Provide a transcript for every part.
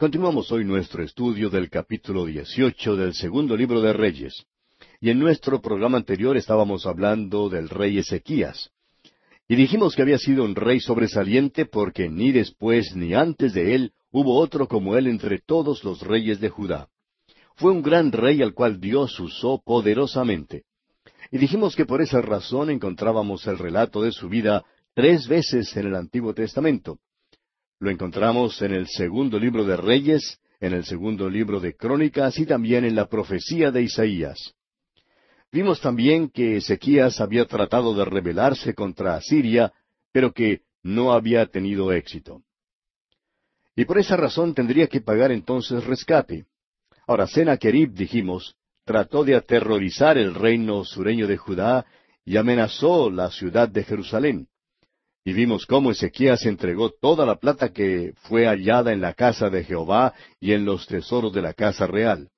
Continuamos hoy nuestro estudio del capítulo 18 del segundo libro de Reyes. Y en nuestro programa anterior estábamos hablando del rey Ezequías. Y dijimos que había sido un rey sobresaliente porque ni después ni antes de él hubo otro como él entre todos los reyes de Judá. Fue un gran rey al cual Dios usó poderosamente. Y dijimos que por esa razón encontrábamos el relato de su vida tres veces en el Antiguo Testamento. Lo encontramos en el segundo libro de Reyes, en el segundo libro de Crónicas y también en la profecía de Isaías. Vimos también que Ezequías había tratado de rebelarse contra Asiria, pero que no había tenido éxito. Y por esa razón tendría que pagar entonces rescate. Ahora, Sennacherib, dijimos, trató de aterrorizar el reino sureño de Judá y amenazó la ciudad de Jerusalén. Y vimos cómo Ezequías entregó toda la plata que fue hallada en la casa de Jehová y en los tesoros de la casa real.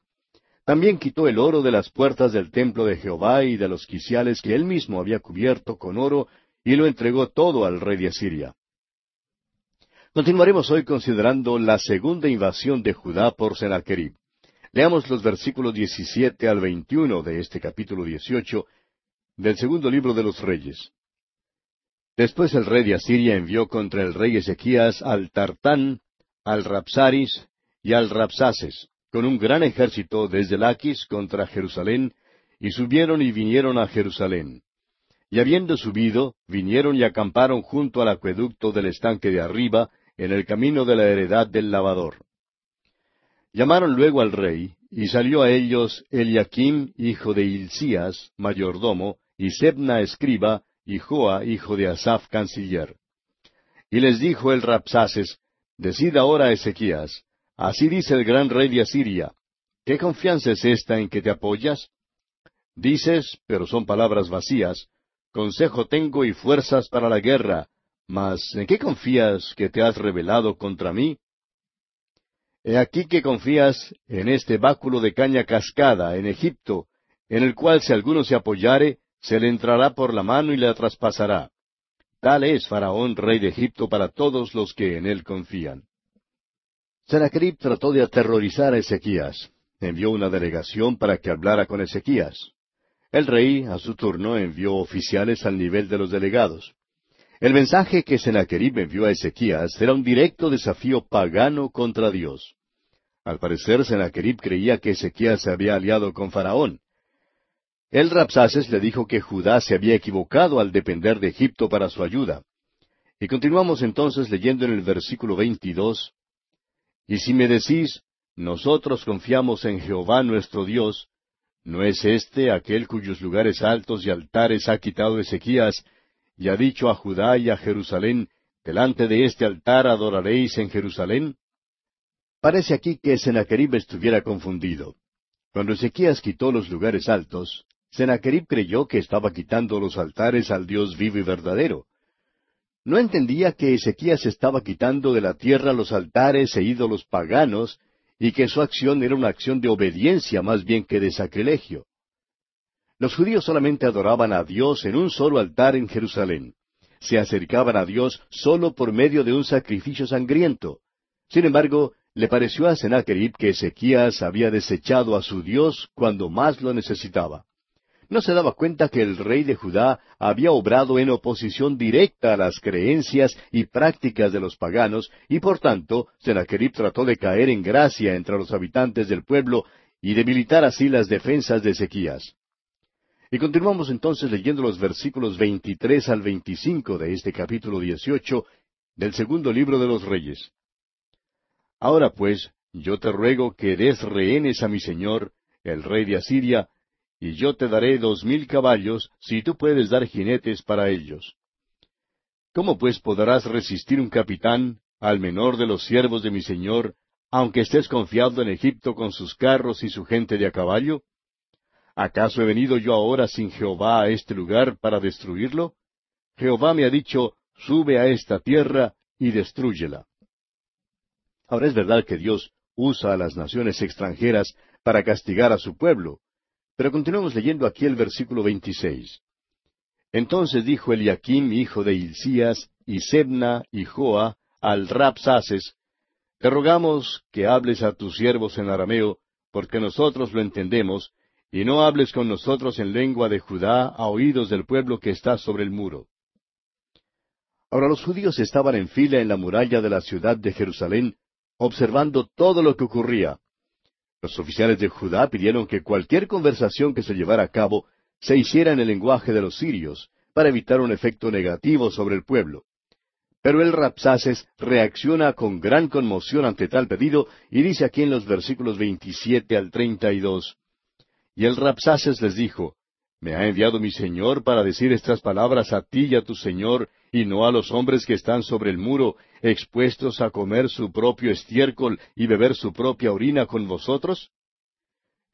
También quitó el oro de las puertas del templo de Jehová y de los quiciales que él mismo había cubierto con oro, y lo entregó todo al rey de Asiria. Continuaremos hoy considerando la segunda invasión de Judá por Sennacherib. Leamos los versículos 17 al 21 de este capítulo 18 del segundo libro de los Reyes. Después el rey de Asiria envió contra el rey Ezequías al Tartán, al Rapsaris y al Rapsaces, con un gran ejército desde Laquis contra Jerusalén, y subieron y vinieron a Jerusalén. Y habiendo subido, vinieron y acamparon junto al acueducto del estanque de arriba, en el camino de la heredad del lavador. Llamaron luego al rey, y salió a ellos Eliakim, hijo de Hilcías, mayordomo, y Sebna escriba, y hijo de Asaph, canciller. Y les dijo el Rapsaces, Decid ahora a Ezequías, así dice el gran rey de Asiria, ¿qué confianza es esta en que te apoyas? Dices, pero son palabras vacías, consejo tengo y fuerzas para la guerra, mas ¿en qué confías que te has rebelado contra mí? He aquí que confías en este báculo de caña cascada en Egipto, en el cual si alguno se apoyare, se le entrará por la mano y la traspasará. Tal es Faraón, rey de Egipto, para todos los que en él confían. Sennacherib trató de aterrorizar a Ezequías. Envió una delegación para que hablara con Ezequías. El rey, a su turno, envió oficiales al nivel de los delegados. El mensaje que Sennacherib envió a Ezequías era un directo desafío pagano contra Dios. Al parecer, Sennacherib creía que Ezequías se había aliado con Faraón. El Rapsaces le dijo que Judá se había equivocado al depender de Egipto para su ayuda. Y continuamos entonces leyendo en el versículo 22, Y si me decís, nosotros confiamos en Jehová nuestro Dios, ¿no es este aquel cuyos lugares altos y altares ha quitado Ezequías, y ha dicho a Judá y a Jerusalén, delante de este altar adoraréis en Jerusalén? Parece aquí que Sennacherib estuviera confundido. Cuando Ezequías quitó los lugares altos, Sennacherib creyó que estaba quitando los altares al Dios vivo y verdadero. No entendía que Ezequías estaba quitando de la tierra los altares e ídolos paganos, y que su acción era una acción de obediencia más bien que de sacrilegio. Los judíos solamente adoraban a Dios en un solo altar en Jerusalén. Se acercaban a Dios solo por medio de un sacrificio sangriento. Sin embargo, le pareció a Sennacherib que Ezequías había desechado a su Dios cuando más lo necesitaba no se daba cuenta que el rey de Judá había obrado en oposición directa a las creencias y prácticas de los paganos, y por tanto Sennacherib trató de caer en gracia entre los habitantes del pueblo y debilitar así las defensas de Ezequías. Y continuamos entonces leyendo los versículos 23 al 25 de este capítulo 18 del segundo libro de los Reyes. Ahora pues, yo te ruego que des rehenes a mi señor, el rey de Asiria, y yo te daré dos mil caballos si tú puedes dar jinetes para ellos. ¿Cómo pues podrás resistir un capitán al menor de los siervos de mi señor, aunque estés confiado en Egipto con sus carros y su gente de a caballo? ¿Acaso he venido yo ahora sin Jehová a este lugar para destruirlo? Jehová me ha dicho, sube a esta tierra y destrúyela. Ahora es verdad que Dios usa a las naciones extranjeras para castigar a su pueblo, pero continuemos leyendo aquí el versículo 26. Entonces dijo Eliakim, hijo de Hilcías, y Sebna, y Joa, al Rapsaces, Te rogamos que hables a tus siervos en arameo, porque nosotros lo entendemos, y no hables con nosotros en lengua de Judá a oídos del pueblo que está sobre el muro. Ahora los judíos estaban en fila en la muralla de la ciudad de Jerusalén, observando todo lo que ocurría. Los oficiales de Judá pidieron que cualquier conversación que se llevara a cabo se hiciera en el lenguaje de los sirios, para evitar un efecto negativo sobre el pueblo. Pero el Rapsaces reacciona con gran conmoción ante tal pedido y dice aquí en los versículos 27 al 32, Y el Rapsaces les dijo, ¿Me ha enviado mi Señor para decir estas palabras a ti y a tu Señor, y no a los hombres que están sobre el muro, expuestos a comer su propio estiércol y beber su propia orina con vosotros?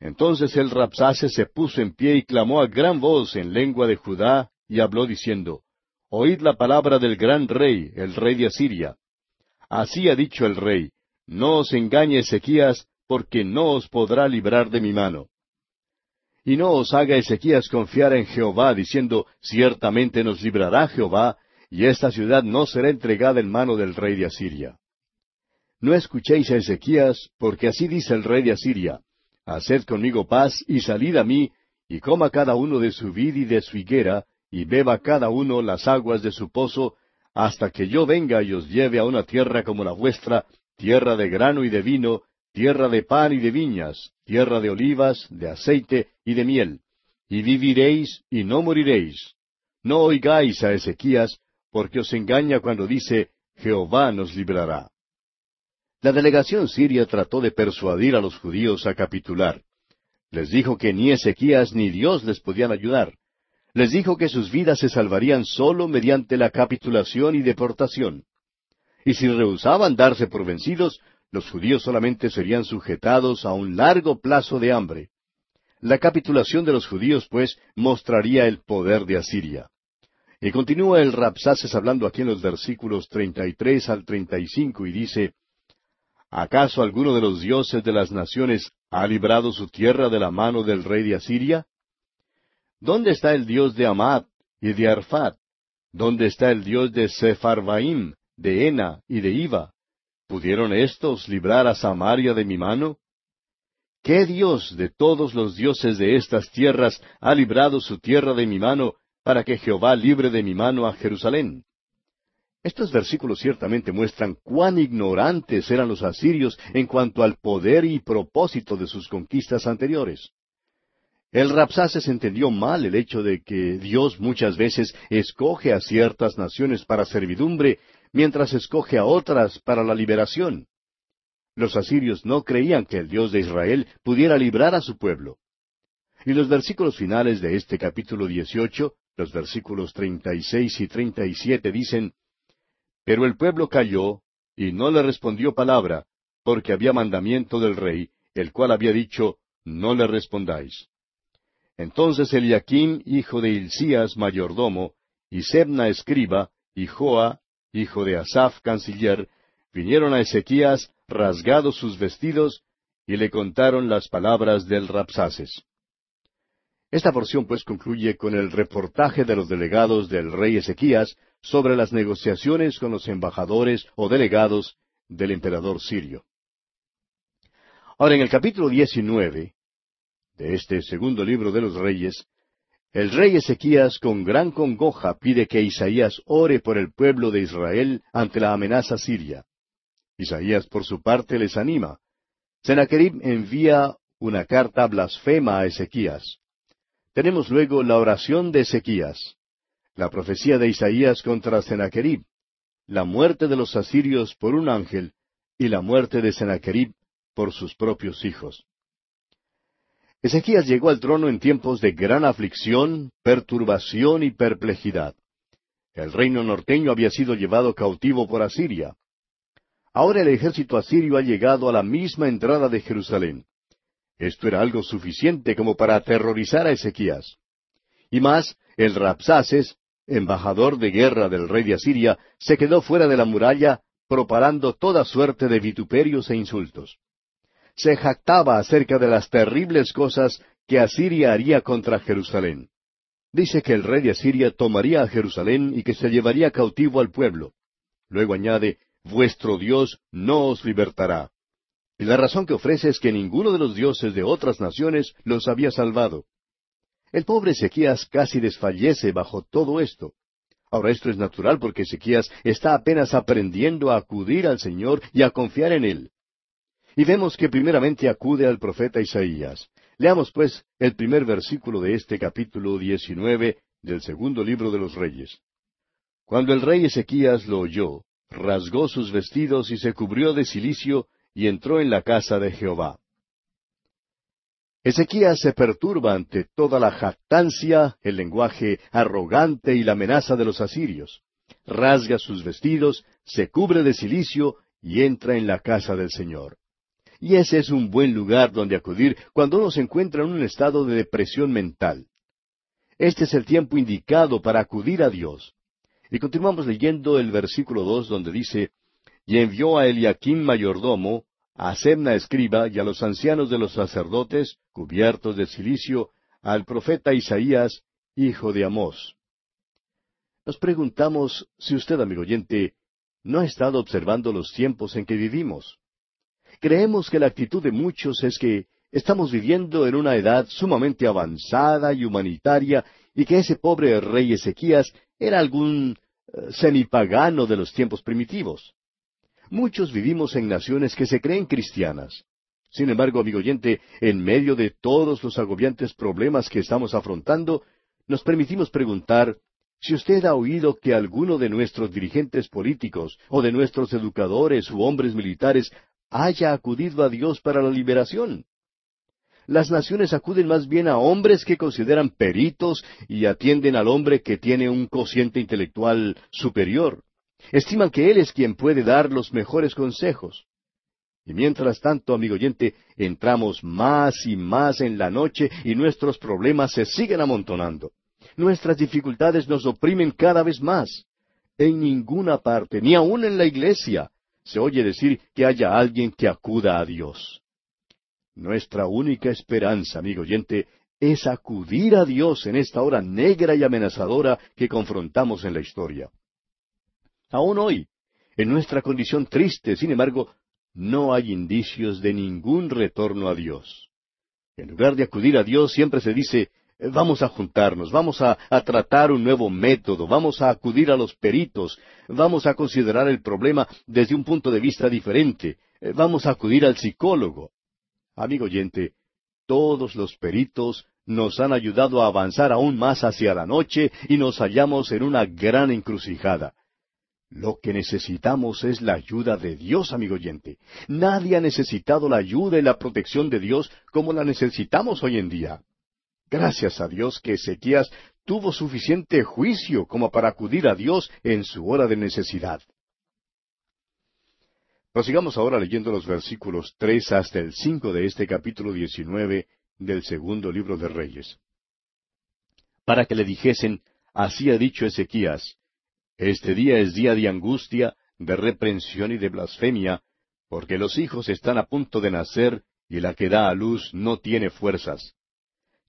Entonces el Rapsaces se puso en pie y clamó a gran voz en lengua de Judá, y habló diciendo, Oíd la palabra del gran rey, el rey de Asiria. Así ha dicho el rey, No os engañe Ezequías, porque no os podrá librar de mi mano. Y no os haga Ezequías confiar en Jehová, diciendo, Ciertamente nos librará Jehová, y esta ciudad no será entregada en mano del rey de Asiria. No escuchéis a Ezequías, porque así dice el rey de Asiria, Haced conmigo paz y salid a mí, y coma cada uno de su vid y de su higuera, y beba cada uno las aguas de su pozo, hasta que yo venga y os lleve a una tierra como la vuestra, tierra de grano y de vino, tierra de pan y de viñas, tierra de olivas, de aceite y de miel. Y viviréis y no moriréis. No oigáis a Ezequías, porque os engaña cuando dice, Jehová nos librará. La delegación siria trató de persuadir a los judíos a capitular. Les dijo que ni Ezequías ni Dios les podían ayudar les dijo que sus vidas se salvarían sólo mediante la capitulación y deportación. Y si rehusaban darse por vencidos, los judíos solamente serían sujetados a un largo plazo de hambre. La capitulación de los judíos, pues, mostraría el poder de Asiria. Y continúa el Rapsaces hablando aquí en los versículos 33 al 35 y dice, ¿Acaso alguno de los dioses de las naciones ha librado su tierra de la mano del rey de Asiria? ¿Dónde está el Dios de Amad y de Arfat? ¿Dónde está el Dios de Sepharvaim, de Ena y de Iva? ¿Pudieron éstos librar a Samaria de mi mano? ¿Qué Dios de todos los dioses de estas tierras ha librado su tierra de mi mano para que Jehová libre de mi mano a Jerusalén? Estos versículos ciertamente muestran cuán ignorantes eran los asirios en cuanto al poder y propósito de sus conquistas anteriores. El Rapsaces entendió mal el hecho de que Dios muchas veces escoge a ciertas naciones para servidumbre, mientras escoge a otras para la liberación. Los asirios no creían que el Dios de Israel pudiera librar a su pueblo. Y los versículos finales de este capítulo 18, los versículos 36 y 37 dicen, Pero el pueblo calló y no le respondió palabra, porque había mandamiento del rey, el cual había dicho, No le respondáis. Entonces Eliaquim, hijo de Hilcías, mayordomo, y Sebna, escriba, y Joa, hijo de Asaph, canciller, vinieron a Ezequías, rasgados sus vestidos, y le contaron las palabras del Rapsaces. Esta porción pues concluye con el reportaje de los delegados del rey Ezequías sobre las negociaciones con los embajadores o delegados del emperador sirio. Ahora en el capítulo 19 de este segundo libro de los reyes, el rey Ezequías con gran congoja pide que Isaías ore por el pueblo de Israel ante la amenaza siria. Isaías por su parte les anima. Sennacherib envía una carta blasfema a Ezequías. Tenemos luego la oración de Ezequías, la profecía de Isaías contra Sennacherib, la muerte de los asirios por un ángel y la muerte de Sennacherib por sus propios hijos. Ezequías llegó al trono en tiempos de gran aflicción, perturbación y perplejidad. El reino norteño había sido llevado cautivo por Asiria. Ahora el ejército asirio ha llegado a la misma entrada de Jerusalén. Esto era algo suficiente como para aterrorizar a Ezequías. Y más, el Rapsaces, embajador de guerra del rey de Asiria, se quedó fuera de la muralla, proparando toda suerte de vituperios e insultos se jactaba acerca de las terribles cosas que Asiria haría contra Jerusalén. Dice que el rey de Asiria tomaría a Jerusalén y que se llevaría cautivo al pueblo. Luego añade, vuestro Dios no os libertará. Y la razón que ofrece es que ninguno de los dioses de otras naciones los había salvado. El pobre Ezequías casi desfallece bajo todo esto. Ahora esto es natural porque Ezequías está apenas aprendiendo a acudir al Señor y a confiar en Él. Y vemos que primeramente acude al profeta Isaías. Leamos pues el primer versículo de este capítulo diecinueve del segundo libro de los Reyes. Cuando el rey Ezequías lo oyó, rasgó sus vestidos y se cubrió de cilicio y entró en la casa de Jehová. Ezequías se perturba ante toda la jactancia, el lenguaje arrogante y la amenaza de los asirios. Rasga sus vestidos, se cubre de cilicio y entra en la casa del Señor. Y ese es un buen lugar donde acudir cuando uno se encuentra en un estado de depresión mental. Este es el tiempo indicado para acudir a Dios. Y continuamos leyendo el versículo dos donde dice, Y envió a Eliaquim mayordomo, a Semna escriba y a los ancianos de los sacerdotes, cubiertos de cilicio, al profeta Isaías, hijo de Amós. Nos preguntamos si usted, amigo oyente, no ha estado observando los tiempos en que vivimos. Creemos que la actitud de muchos es que estamos viviendo en una edad sumamente avanzada y humanitaria y que ese pobre rey Ezequías era algún eh, semipagano de los tiempos primitivos. Muchos vivimos en naciones que se creen cristianas. Sin embargo, amigo oyente, en medio de todos los agobiantes problemas que estamos afrontando, nos permitimos preguntar si usted ha oído que alguno de nuestros dirigentes políticos o de nuestros educadores u hombres militares haya acudido a Dios para la liberación. Las naciones acuden más bien a hombres que consideran peritos y atienden al hombre que tiene un cociente intelectual superior. Estiman que Él es quien puede dar los mejores consejos. Y mientras tanto, amigo oyente, entramos más y más en la noche y nuestros problemas se siguen amontonando. Nuestras dificultades nos oprimen cada vez más. En ninguna parte, ni aun en la iglesia, se oye decir que haya alguien que acuda a Dios. Nuestra única esperanza, amigo oyente, es acudir a Dios en esta hora negra y amenazadora que confrontamos en la historia. Aún hoy, en nuestra condición triste, sin embargo, no hay indicios de ningún retorno a Dios. En lugar de acudir a Dios, siempre se dice, vamos a juntarnos, vamos a, tratar un nuevo método, vamos a acudir a los peritos, vamos a considerar el problema desde un punto de vista diferente, vamos a acudir al psicólogo. Amigo oyente, todos los peritos nos han ayudado a avanzar aún más hacia la noche y nos hallamos en una gran encrucijada. Lo que necesitamos es la ayuda de Dios, amigo oyente. Nadie ha necesitado la ayuda y la protección de Dios como la necesitamos hoy en día. Gracias a Dios que Ezequías tuvo suficiente juicio como para acudir a Dios en su hora de necesidad. Prosigamos ahora leyendo los versículos tres hasta el cinco de este capítulo diecinueve del segundo libro de Reyes. Para que le dijesen, así ha dicho Ezequías, este día es día de angustia, de reprensión y de blasfemia, porque los hijos están a punto de nacer y la que da a luz no tiene fuerzas.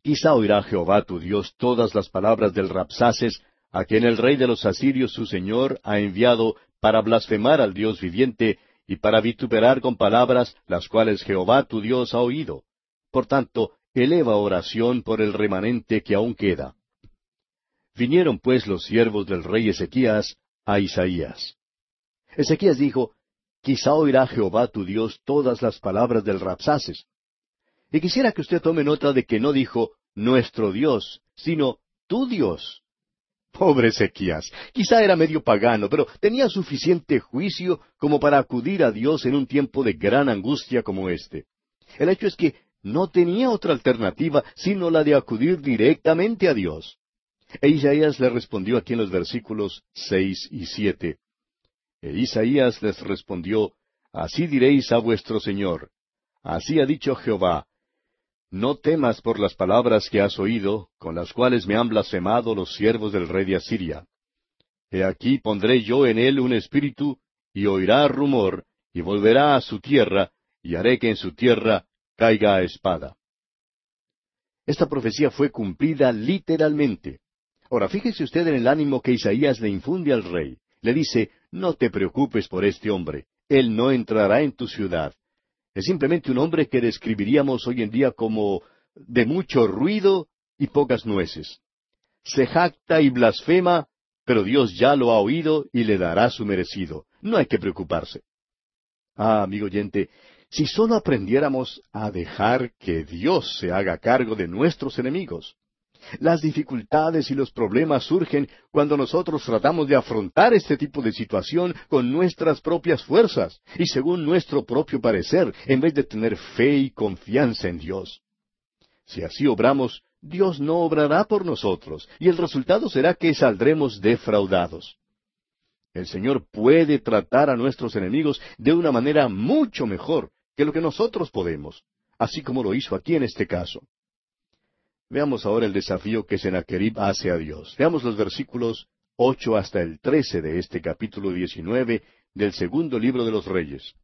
Quizá oirá Jehová tu Dios todas las palabras del Rapsaces, a quien el rey de los asirios su señor ha enviado para blasfemar al Dios viviente y para vituperar con palabras las cuales Jehová tu Dios ha oído. Por tanto, eleva oración por el remanente que aún queda. Vinieron pues los siervos del rey Ezequías a Isaías. Ezequías dijo, Quizá oirá Jehová tu Dios todas las palabras del Rapsaces. Y quisiera que usted tome nota de que no dijo nuestro Dios, sino tu Dios. Pobre Ezequías, quizá era medio pagano, pero tenía suficiente juicio como para acudir a Dios en un tiempo de gran angustia como este. El hecho es que no tenía otra alternativa sino la de acudir directamente a Dios. E Isaías le respondió aquí en los versículos seis y siete. E Isaías les respondió, Así diréis a vuestro Señor, así ha dicho Jehová, No temas por las palabras que has oído, con las cuales me han blasfemado los siervos del rey de Asiria. He aquí pondré yo en él un espíritu, y oirá rumor, y volverá a su tierra, y haré que en su tierra caiga a espada. Esta profecía fue cumplida literalmente. Ahora, fíjese usted en el ánimo que Isaías le infunde al rey. Le dice, no te preocupes por este hombre, él no entrará en tu ciudad. Es simplemente un hombre que describiríamos hoy en día como de mucho ruido y pocas nueces. Se jacta y blasfema, pero Dios ya lo ha oído y le dará su merecido. No hay que preocuparse. Ah, amigo oyente, si solo aprendiéramos a dejar que Dios se haga cargo de nuestros enemigos. Las dificultades y los problemas surgen cuando nosotros tratamos de afrontar este tipo de situación con nuestras propias fuerzas y según nuestro propio parecer, en vez de tener fe y confianza en Dios. Si así obramos, Dios no obrará por nosotros, y el resultado será que saldremos defraudados. El Señor puede tratar a nuestros enemigos de una manera mucho mejor que lo que nosotros podemos, así como lo hizo aquí en este caso. Veamos ahora el desafío que Sennacherib hace a Dios. Veamos los versículos ocho hasta el trece de este capítulo diecinueve del segundo libro de los Reyes.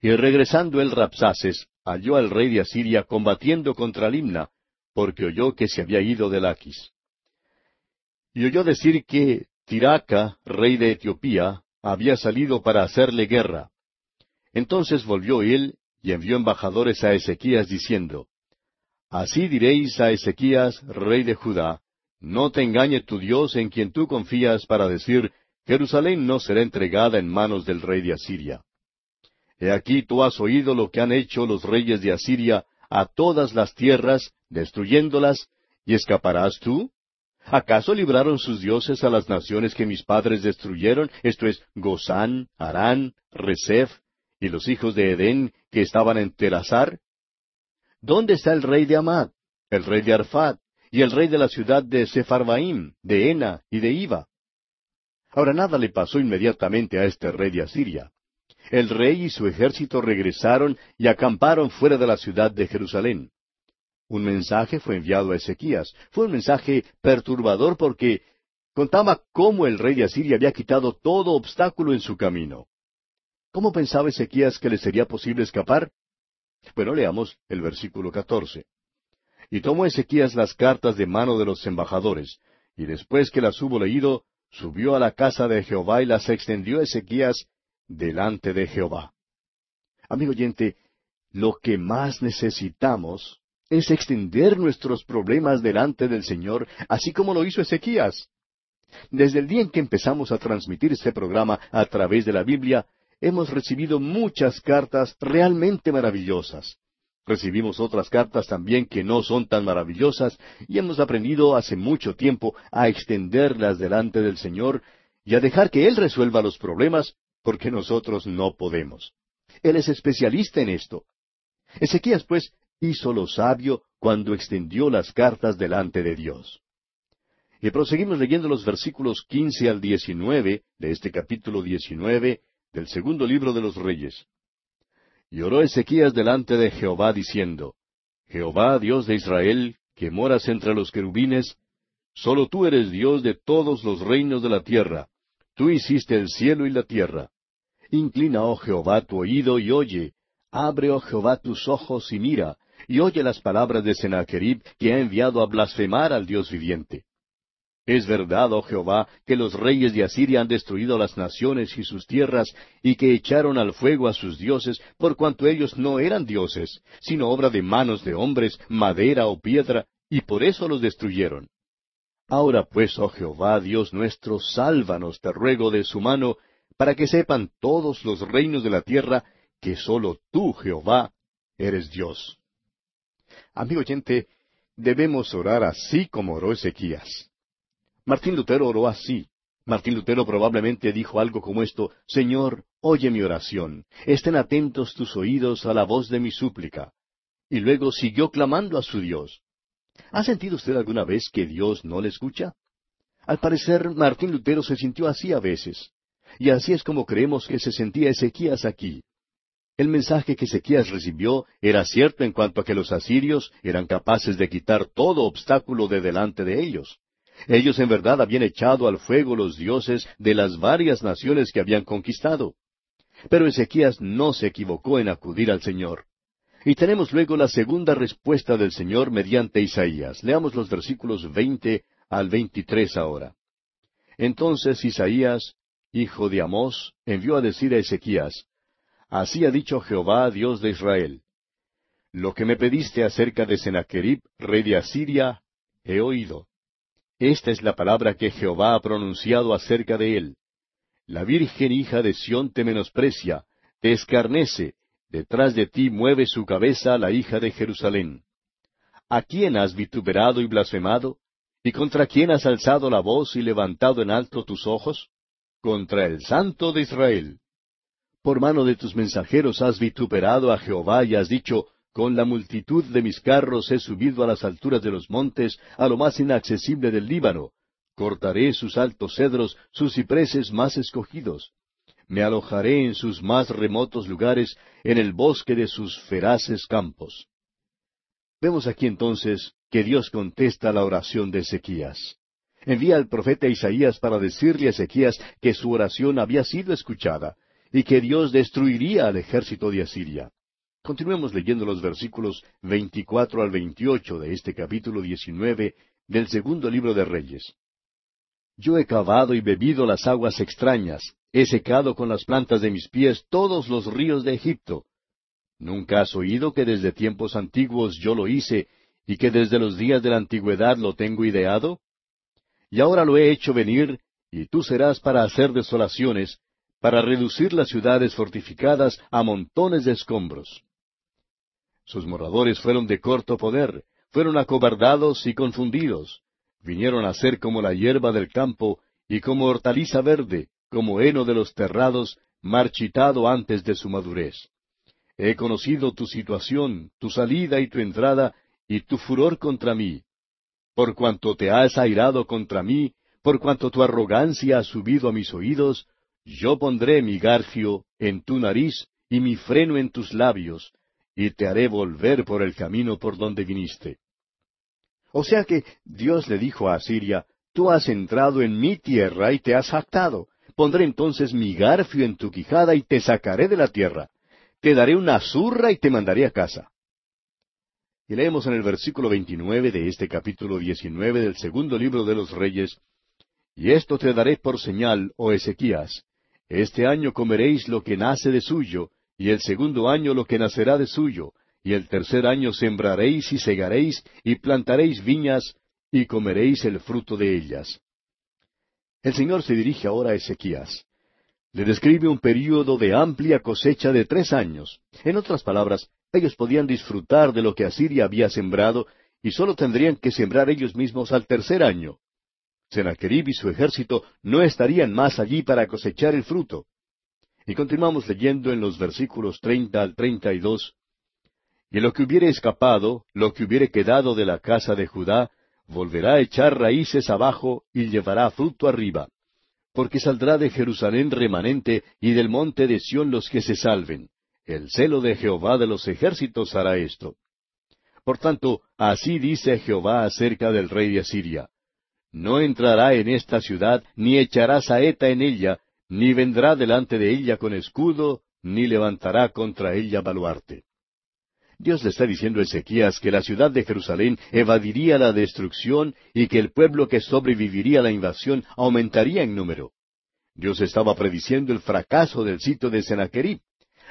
Y regresando el Rapsaces, halló al rey de Asiria combatiendo contra Limna, porque oyó que se había ido de Laquis. Y oyó decir que Tiraca, rey de Etiopía, había salido para hacerle guerra. Entonces volvió él y envió embajadores a Ezequías diciendo, Así diréis a Ezequías, rey de Judá, no te engañe tu Dios en quien tú confías para decir, Jerusalén no será entregada en manos del rey de Asiria. He aquí tú has oído lo que han hecho los reyes de Asiria a todas las tierras, destruyéndolas, ¿y escaparás tú? ¿Acaso libraron sus dioses a las naciones que mis padres destruyeron, esto es, Gozán, Harán, Resef, y los hijos de Edén que estaban en Terazar? ¿Dónde está el rey de Amad, el rey de Arfad, y el rey de la ciudad de Sepharvaim, de Ena y de Iva? Ahora nada le pasó inmediatamente a este rey de Asiria. El rey y su ejército regresaron y acamparon fuera de la ciudad de Jerusalén. Un mensaje fue enviado a Ezequías. Fue un mensaje perturbador porque contaba cómo el rey de Asiria había quitado todo obstáculo en su camino. ¿Cómo pensaba Ezequías que le sería posible escapar? Bueno, leamos el versículo catorce. Y tomó Ezequías las cartas de mano de los embajadores, y después que las hubo leído, subió a la casa de Jehová y las extendió Ezequías delante de Jehová. Amigo oyente, lo que más necesitamos es extender nuestros problemas delante del Señor, así como lo hizo Ezequías. Desde el día en que empezamos a transmitir este programa a través de la Biblia, hemos recibido muchas cartas realmente maravillosas. Recibimos otras cartas también que no son tan maravillosas y hemos aprendido hace mucho tiempo a extenderlas delante del Señor y a dejar que Él resuelva los problemas porque nosotros no podemos. Él es especialista en esto. Ezequías, pues, hizo lo sabio cuando extendió las cartas delante de Dios. Y proseguimos leyendo los versículos quince al diecinueve de este capítulo diecinueve del segundo libro de los Reyes. Y oró Ezequías delante de Jehová diciendo, Jehová, Dios de Israel, que moras entre los querubines, solo tú eres Dios de todos los reinos de la tierra, tú hiciste el cielo y la tierra. Inclina, oh Jehová, tu oído y oye, abre, oh Jehová, tus ojos y mira, y oye las palabras de Sennacherib, que ha enviado a blasfemar al Dios viviente. Es verdad, oh Jehová, que los reyes de Asiria han destruido las naciones y sus tierras, y que echaron al fuego a sus dioses, por cuanto ellos no eran dioses, sino obra de manos de hombres, madera o piedra, y por eso los destruyeron. Ahora pues, oh Jehová, Dios nuestro, sálvanos, te ruego, de su mano, para que sepan todos los reinos de la tierra que sólo tú, Jehová, eres Dios. Amigo oyente, debemos orar así como oró Ezequías. Martín Lutero oró así. Martín Lutero probablemente dijo algo como esto, Señor, oye mi oración, estén atentos tus oídos a la voz de mi súplica. Y luego siguió clamando a su Dios. ¿Ha sentido usted alguna vez que Dios no le escucha? Al parecer, Martín Lutero se sintió así a veces. Y así es como creemos que se sentía Ezequías aquí. El mensaje que Ezequías recibió era cierto en cuanto a que los asirios eran capaces de quitar todo obstáculo de delante de ellos. Ellos en verdad habían echado al fuego los dioses de las varias naciones que habían conquistado. Pero Ezequías no se equivocó en acudir al Señor. Y tenemos luego la segunda respuesta del Señor mediante Isaías. Leamos los versículos veinte al veintitrés ahora. Entonces Isaías hijo de Amós, envió a decir a Ezequías, Así ha dicho Jehová, Dios de Israel, Lo que me pediste acerca de Sennacherib, rey de Asiria, he oído. Esta es la palabra que Jehová ha pronunciado acerca de él. La virgen hija de Sión te menosprecia, te escarnece, detrás de ti mueve su cabeza la hija de Jerusalén. ¿A quién has vituperado y blasfemado? ¿Y contra quién has alzado la voz y levantado en alto tus ojos? Contra el Santo de Israel. Por mano de tus mensajeros has vituperado a Jehová y has dicho, con la multitud de mis carros he subido a las alturas de los montes, a lo más inaccesible del Líbano. Cortaré sus altos cedros, sus cipreses más escogidos. Me alojaré en sus más remotos lugares, en el bosque de sus feraces campos. Vemos aquí entonces que Dios contesta la oración de Ezequías. Envía al profeta Isaías para decirle a Ezequías que su oración había sido escuchada y que Dios destruiría al ejército de Asiria. Continuemos leyendo los versículos 24 al 28 de este capítulo 19 del segundo libro de Reyes. Yo he cavado y bebido las aguas extrañas, he secado con las plantas de mis pies todos los ríos de Egipto. ¿Nunca has oído que desde tiempos antiguos yo lo hice y que desde los días de la antigüedad lo tengo ideado? Y ahora lo he hecho venir, y tú serás para hacer desolaciones, para reducir las ciudades fortificadas a montones de escombros. Sus moradores fueron de corto poder, fueron acobardados y confundidos, vinieron a ser como la hierba del campo y como hortaliza verde, como heno de los terrados, marchitado antes de su madurez. He conocido tu situación, tu salida y tu entrada, y tu furor contra mí. Por cuanto te has airado contra mí, por cuanto tu arrogancia ha subido a mis oídos, yo pondré mi garfio en tu nariz y mi freno en tus labios, y te haré volver por el camino por donde viniste. O sea que Dios le dijo a Asiria, Tú has entrado en mi tierra y te has jactado. Pondré entonces mi garfio en tu quijada y te sacaré de la tierra. Te daré una zurra y te mandaré a casa. Y leemos en el versículo 29 de este capítulo 19 del segundo libro de los Reyes, Y esto te daré por señal, oh Ezequías, este año comeréis lo que nace de suyo, y el segundo año lo que nacerá de suyo, y el tercer año sembraréis y segaréis, y plantaréis viñas, y comeréis el fruto de ellas. El Señor se dirige ahora a Ezequías le describe un período de amplia cosecha de tres años. En otras palabras, ellos podían disfrutar de lo que Asiria había sembrado y sólo tendrían que sembrar ellos mismos al tercer año. Sennacherib y su ejército no estarían más allí para cosechar el fruto. Y continuamos leyendo en los versículos treinta al treinta y dos. Y lo que hubiere escapado, lo que hubiere quedado de la casa de Judá, volverá a echar raíces abajo y llevará fruto arriba porque saldrá de Jerusalén remanente y del monte de Sión los que se salven. El celo de Jehová de los ejércitos hará esto. Por tanto, así dice Jehová acerca del rey de Asiria. No entrará en esta ciudad, ni echará saeta en ella, ni vendrá delante de ella con escudo, ni levantará contra ella baluarte. Dios le está diciendo a Ezequías que la ciudad de Jerusalén evadiría la destrucción y que el pueblo que sobreviviría a la invasión aumentaría en número. Dios estaba prediciendo el fracaso del sitio de Sennacherib.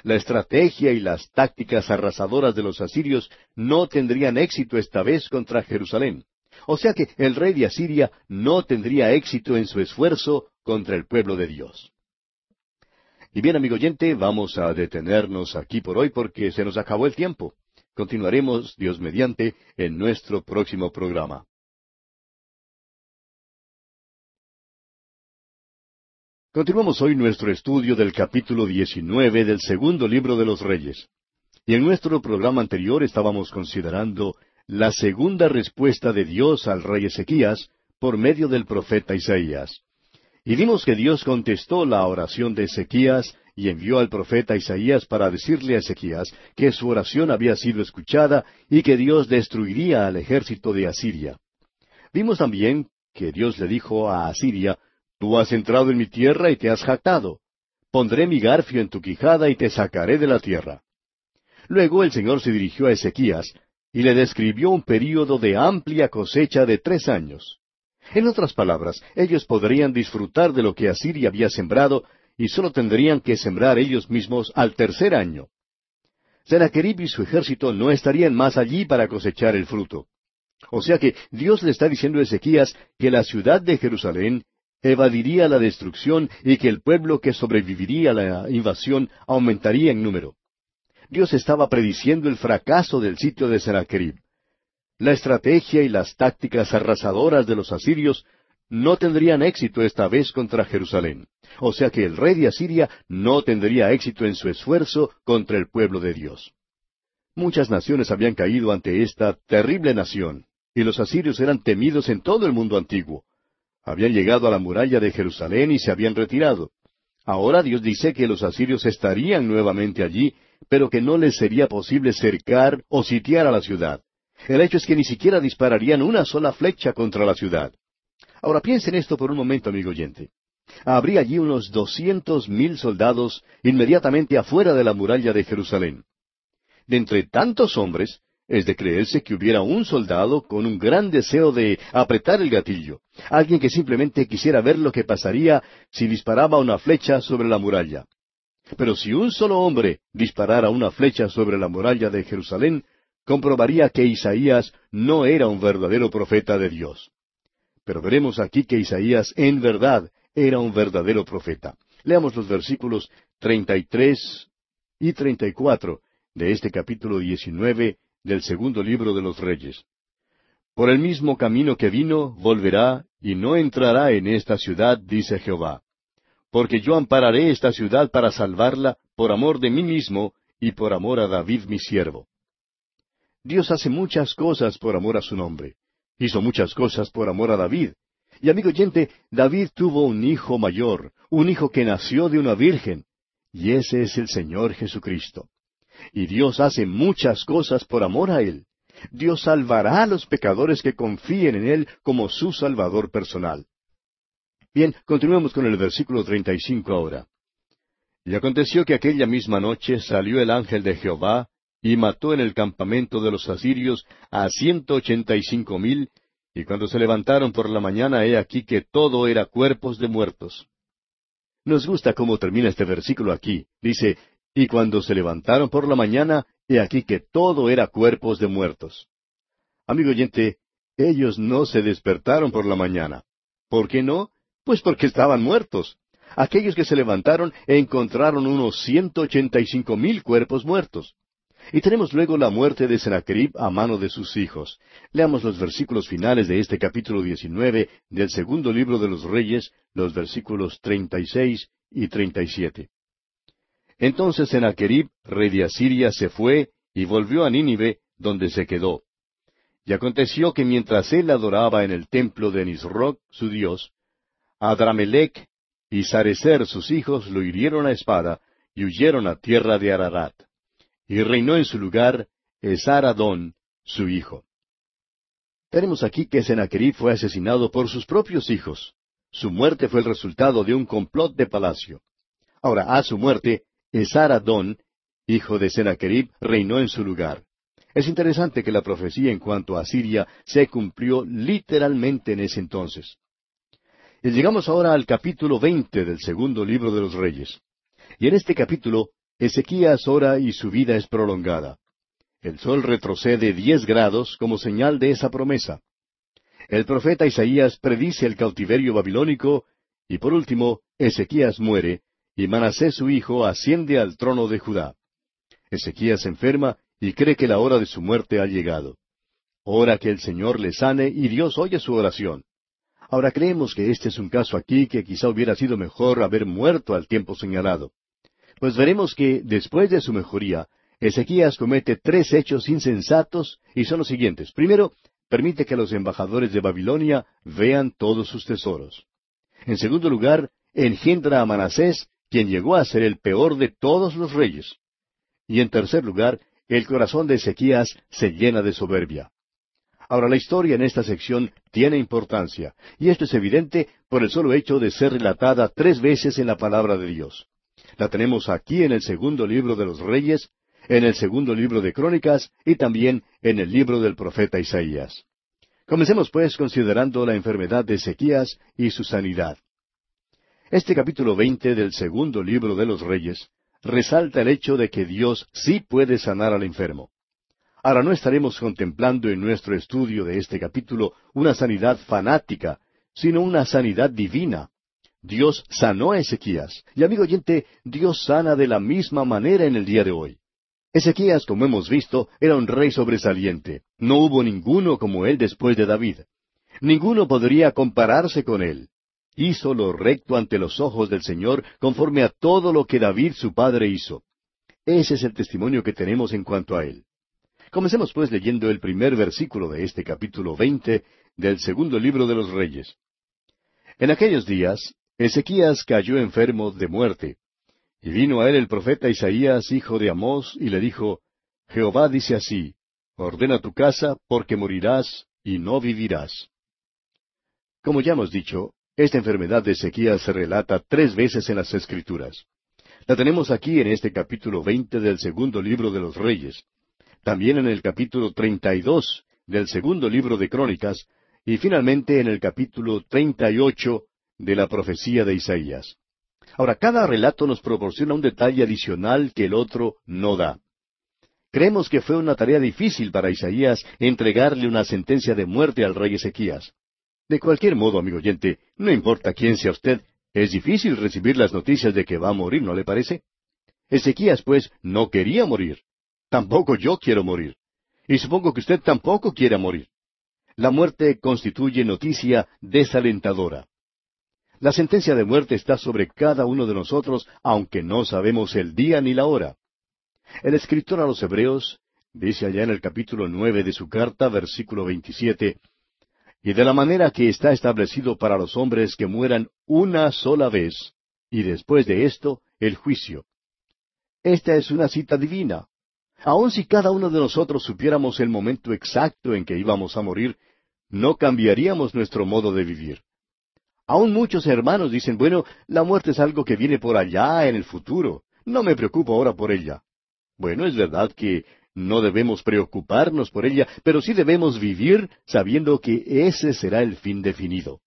La estrategia y las tácticas arrasadoras de los asirios no tendrían éxito esta vez contra Jerusalén. O sea que el rey de Asiria no tendría éxito en su esfuerzo contra el pueblo de Dios. Y bien, amigo oyente, vamos a detenernos aquí por hoy porque se nos acabó el tiempo. Continuaremos, Dios mediante, en nuestro próximo programa. Continuamos hoy nuestro estudio del capítulo 19 del segundo libro de los Reyes. Y en nuestro programa anterior estábamos considerando la segunda respuesta de Dios al rey Ezequías por medio del profeta Isaías. Y vimos que Dios contestó la oración de Ezequías y envió al profeta Isaías para decirle a Ezequías que su oración había sido escuchada y que Dios destruiría al ejército de Asiria. Vimos también que Dios le dijo a Asiria, Tú has entrado en mi tierra y te has jactado. Pondré mi garfio en tu quijada y te sacaré de la tierra. Luego el Señor se dirigió a Ezequías y le describió un período de amplia cosecha de tres años. En otras palabras, ellos podrían disfrutar de lo que Asiria había sembrado y solo tendrían que sembrar ellos mismos al tercer año. Sennacherib y su ejército no estarían más allí para cosechar el fruto. O sea que Dios le está diciendo a Ezequías que la ciudad de Jerusalén evadiría la destrucción y que el pueblo que sobreviviría a la invasión aumentaría en número. Dios estaba prediciendo el fracaso del sitio de Sennacherib. La estrategia y las tácticas arrasadoras de los asirios no tendrían éxito esta vez contra Jerusalén. O sea que el rey de Asiria no tendría éxito en su esfuerzo contra el pueblo de Dios. Muchas naciones habían caído ante esta terrible nación, y los asirios eran temidos en todo el mundo antiguo. Habían llegado a la muralla de Jerusalén y se habían retirado. Ahora Dios dice que los asirios estarían nuevamente allí, pero que no les sería posible cercar o sitiar a la ciudad. El hecho es que ni siquiera dispararían una sola flecha contra la ciudad. Ahora piensen esto por un momento, amigo oyente. Habría allí unos doscientos mil soldados inmediatamente afuera de la muralla de Jerusalén. De entre tantos hombres, es de creerse que hubiera un soldado con un gran deseo de apretar el gatillo, alguien que simplemente quisiera ver lo que pasaría si disparaba una flecha sobre la muralla. Pero si un solo hombre disparara una flecha sobre la muralla de Jerusalén, comprobaría que Isaías no era un verdadero profeta de Dios. Pero veremos aquí que Isaías en verdad era un verdadero profeta. Leamos los versículos treinta y tres y treinta y cuatro de este capítulo diecinueve del segundo libro de los Reyes. Por el mismo camino que vino, volverá, y no entrará en esta ciudad, dice Jehová. Porque yo ampararé esta ciudad para salvarla por amor de mí mismo y por amor a David mi siervo. Dios hace muchas cosas por amor a su nombre. Hizo muchas cosas por amor a David. Y amigo oyente, David tuvo un hijo mayor, un hijo que nació de una virgen, y ese es el Señor Jesucristo. Y Dios hace muchas cosas por amor a Él. Dios salvará a los pecadores que confíen en Él como su Salvador personal. Bien, continuemos con el versículo 35 ahora. Y aconteció que aquella misma noche salió el ángel de Jehová y mató en el campamento de los asirios a ciento ochenta y cinco mil, y cuando se levantaron por la mañana he aquí que todo era cuerpos de muertos. Nos gusta cómo termina este versículo aquí. Dice, y cuando se levantaron por la mañana, he aquí que todo era cuerpos de muertos. Amigo oyente, ellos no se despertaron por la mañana. ¿Por qué no? Pues porque estaban muertos. Aquellos que se levantaron encontraron unos ciento ochenta y cinco mil cuerpos muertos. Y tenemos luego la muerte de Sennacherib a mano de sus hijos. Leamos los versículos finales de este capítulo diecinueve del segundo libro de los Reyes, los versículos treinta y seis y treinta y siete. Entonces Sennacherib, rey de Asiria, se fue y volvió a Nínive, donde se quedó. Y aconteció que mientras él adoraba en el templo de Nisroch, su dios, Adramelech y Sarecer, sus hijos, lo hirieron a espada y huyeron a tierra de Ararat. Y reinó en su lugar Esaradón, su hijo. Tenemos aquí que Sennacherib fue asesinado por sus propios hijos. Su muerte fue el resultado de un complot de palacio. Ahora, a su muerte, Esaradón, hijo de Sennacherib, reinó en su lugar. Es interesante que la profecía en cuanto a Siria se cumplió literalmente en ese entonces. Y llegamos ahora al capítulo veinte del segundo libro de los Reyes. Y en este capítulo, Ezequías ora y su vida es prolongada. El sol retrocede diez grados como señal de esa promesa. El profeta Isaías predice el cautiverio babilónico, y por último, Ezequías muere, y Manasés su hijo asciende al trono de Judá. Ezequías enferma y cree que la hora de su muerte ha llegado. Ora que el Señor le sane y Dios oye su oración. Ahora creemos que este es un caso aquí que quizá hubiera sido mejor haber muerto al tiempo señalado. Pues veremos que, después de su mejoría, Ezequías comete tres hechos insensatos y son los siguientes. Primero, permite que los embajadores de Babilonia vean todos sus tesoros. En segundo lugar, engendra a Manasés quien llegó a ser el peor de todos los reyes. Y en tercer lugar, el corazón de Ezequías se llena de soberbia. Ahora la historia en esta sección tiene importancia, y esto es evidente por el solo hecho de ser relatada tres veces en la palabra de Dios. La tenemos aquí en el segundo libro de los Reyes, en el segundo libro de Crónicas y también en el libro del profeta Isaías. Comencemos pues considerando la enfermedad de Ezequías y su sanidad. Este capítulo veinte del segundo libro de los Reyes resalta el hecho de que Dios sí puede sanar al enfermo. Ahora no estaremos contemplando en nuestro estudio de este capítulo una sanidad fanática, sino una sanidad divina. Dios sanó a Ezequías. Y amigo oyente, Dios sana de la misma manera en el día de hoy. Ezequías, como hemos visto, era un rey sobresaliente. No hubo ninguno como él después de David. Ninguno podría compararse con él. Hizo lo recto ante los ojos del Señor conforme a todo lo que David su padre hizo. Ese es el testimonio que tenemos en cuanto a él. Comencemos pues leyendo el primer versículo de este capítulo veinte del segundo libro de los Reyes. En aquellos días, Ezequías cayó enfermo de muerte. Y vino a él el profeta Isaías, hijo de Amós, y le dijo, Jehová dice así, ordena tu casa, porque morirás y no vivirás. Como ya hemos dicho, esta enfermedad de Ezequías se relata tres veces en las Escrituras. La tenemos aquí en este capítulo veinte del segundo libro de los Reyes, también en el capítulo treinta y dos del segundo libro de Crónicas, y finalmente en el capítulo treinta y ocho de la profecía de Isaías. Ahora, cada relato nos proporciona un detalle adicional que el otro no da. Creemos que fue una tarea difícil para Isaías entregarle una sentencia de muerte al rey Ezequías. De cualquier modo, amigo oyente, no importa quién sea usted, es difícil recibir las noticias de que va a morir, ¿no le parece? Ezequías, pues, no quería morir. Tampoco yo quiero morir. Y supongo que usted tampoco quiera morir. La muerte constituye noticia desalentadora. La sentencia de muerte está sobre cada uno de nosotros, aunque no sabemos el día ni la hora. El escritor a los Hebreos dice allá en el capítulo nueve de su carta, versículo veintisiete, y de la manera que está establecido para los hombres que mueran una sola vez, y después de esto, el juicio. Esta es una cita divina. Aun si cada uno de nosotros supiéramos el momento exacto en que íbamos a morir, no cambiaríamos nuestro modo de vivir. Aún muchos hermanos dicen, bueno, la muerte es algo que viene por allá en el futuro. No me preocupo ahora por ella. Bueno, es verdad que no debemos preocuparnos por ella, pero sí debemos vivir sabiendo que ese será el fin definido.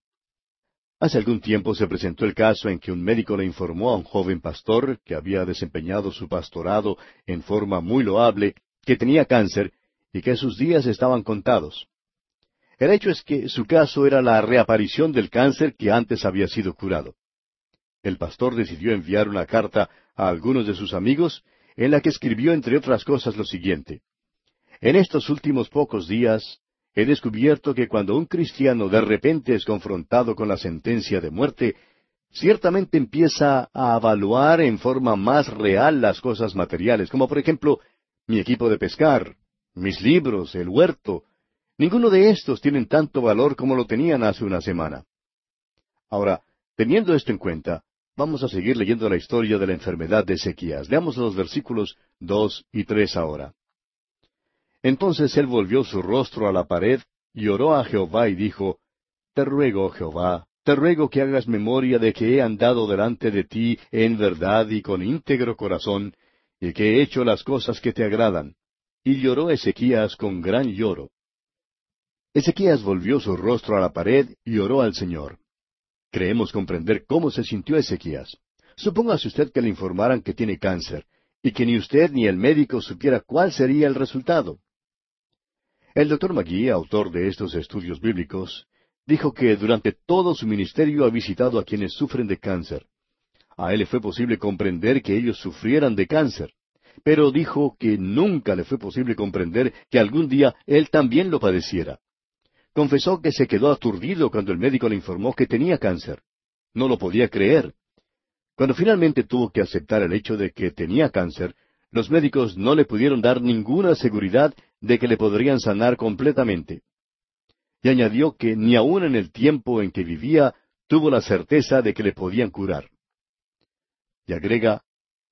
Hace algún tiempo se presentó el caso en que un médico le informó a un joven pastor que había desempeñado su pastorado en forma muy loable, que tenía cáncer y que sus días estaban contados. El hecho es que su caso era la reaparición del cáncer que antes había sido curado. El pastor decidió enviar una carta a algunos de sus amigos en la que escribió entre otras cosas lo siguiente. En estos últimos pocos días he descubierto que cuando un cristiano de repente es confrontado con la sentencia de muerte, ciertamente empieza a evaluar en forma más real las cosas materiales, como por ejemplo mi equipo de pescar, mis libros, el huerto, Ninguno de estos tienen tanto valor como lo tenían hace una semana. Ahora, teniendo esto en cuenta, vamos a seguir leyendo la historia de la enfermedad de Ezequías. Leamos los versículos dos y tres ahora. Entonces él volvió su rostro a la pared y oró a Jehová y dijo, Te ruego, Jehová, te ruego que hagas memoria de que he andado delante de ti en verdad y con íntegro corazón, y que he hecho las cosas que te agradan. Y lloró Ezequías con gran lloro. Ezequías volvió su rostro a la pared y oró al Señor. Creemos comprender cómo se sintió Ezequías. Supóngase usted que le informaran que tiene cáncer, y que ni usted ni el médico supiera cuál sería el resultado. El doctor Magui, autor de estos estudios bíblicos, dijo que durante todo su ministerio ha visitado a quienes sufren de cáncer. A él le fue posible comprender que ellos sufrieran de cáncer, pero dijo que nunca le fue posible comprender que algún día él también lo padeciera. Confesó que se quedó aturdido cuando el médico le informó que tenía cáncer. No lo podía creer. Cuando finalmente tuvo que aceptar el hecho de que tenía cáncer, los médicos no le pudieron dar ninguna seguridad de que le podrían sanar completamente. Y añadió que ni aun en el tiempo en que vivía tuvo la certeza de que le podían curar. Y agrega,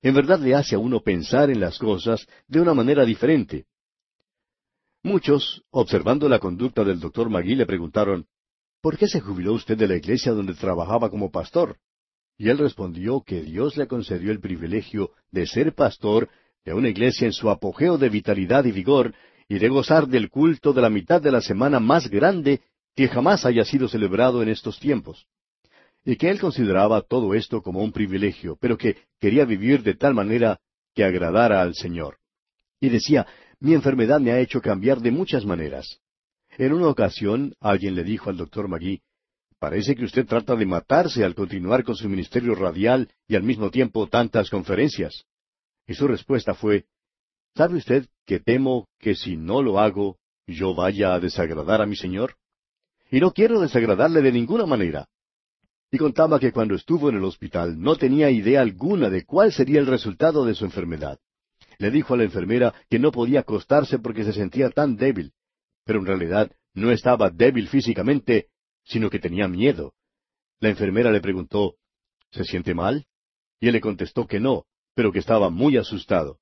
en verdad le hace a uno pensar en las cosas de una manera diferente. Muchos, observando la conducta del doctor Magui, le preguntaron, ¿Por qué se jubiló usted de la iglesia donde trabajaba como pastor? Y él respondió que Dios le concedió el privilegio de ser pastor de una iglesia en su apogeo de vitalidad y vigor, y de gozar del culto de la mitad de la semana más grande que jamás haya sido celebrado en estos tiempos. Y que él consideraba todo esto como un privilegio, pero que quería vivir de tal manera que agradara al Señor. Y decía, mi enfermedad me ha hecho cambiar de muchas maneras. En una ocasión alguien le dijo al doctor Magui, Parece que usted trata de matarse al continuar con su ministerio radial y al mismo tiempo tantas conferencias. Y su respuesta fue, ¿Sabe usted que temo que si no lo hago, yo vaya a desagradar a mi Señor? Y no quiero desagradarle de ninguna manera. Y contaba que cuando estuvo en el hospital no tenía idea alguna de cuál sería el resultado de su enfermedad. Le dijo a la enfermera que no podía acostarse porque se sentía tan débil, pero en realidad no estaba débil físicamente, sino que tenía miedo. La enfermera le preguntó, ¿Se siente mal? Y él le contestó que no, pero que estaba muy asustado.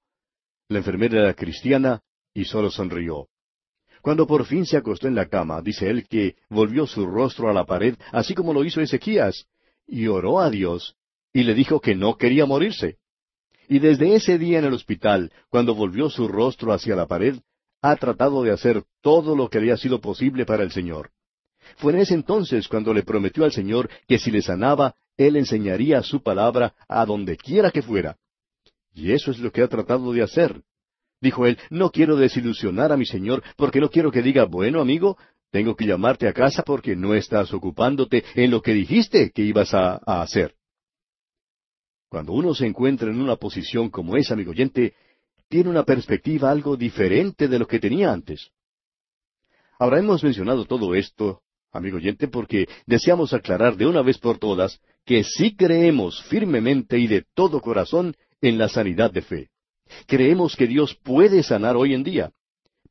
La enfermera era cristiana y solo sonrió. Cuando por fin se acostó en la cama, dice él que volvió su rostro a la pared, así como lo hizo Ezequías, y oró a Dios, y le dijo que no quería morirse. Y desde ese día en el hospital, cuando volvió su rostro hacia la pared, ha tratado de hacer todo lo que había sido posible para el Señor. Fue en ese entonces cuando le prometió al Señor que si le sanaba, Él enseñaría su palabra a donde quiera que fuera. Y eso es lo que ha tratado de hacer. Dijo él, no quiero desilusionar a mi Señor, porque no quiero que diga, bueno, amigo, tengo que llamarte a casa porque no estás ocupándote en lo que dijiste que ibas a, a hacer. Cuando uno se encuentra en una posición como esa, amigo oyente, tiene una perspectiva algo diferente de lo que tenía antes. Ahora hemos mencionado todo esto amigo oyente, porque deseamos aclarar de una vez por todas que sí creemos firmemente y de todo corazón en la sanidad de fe. Creemos que Dios puede sanar hoy en día,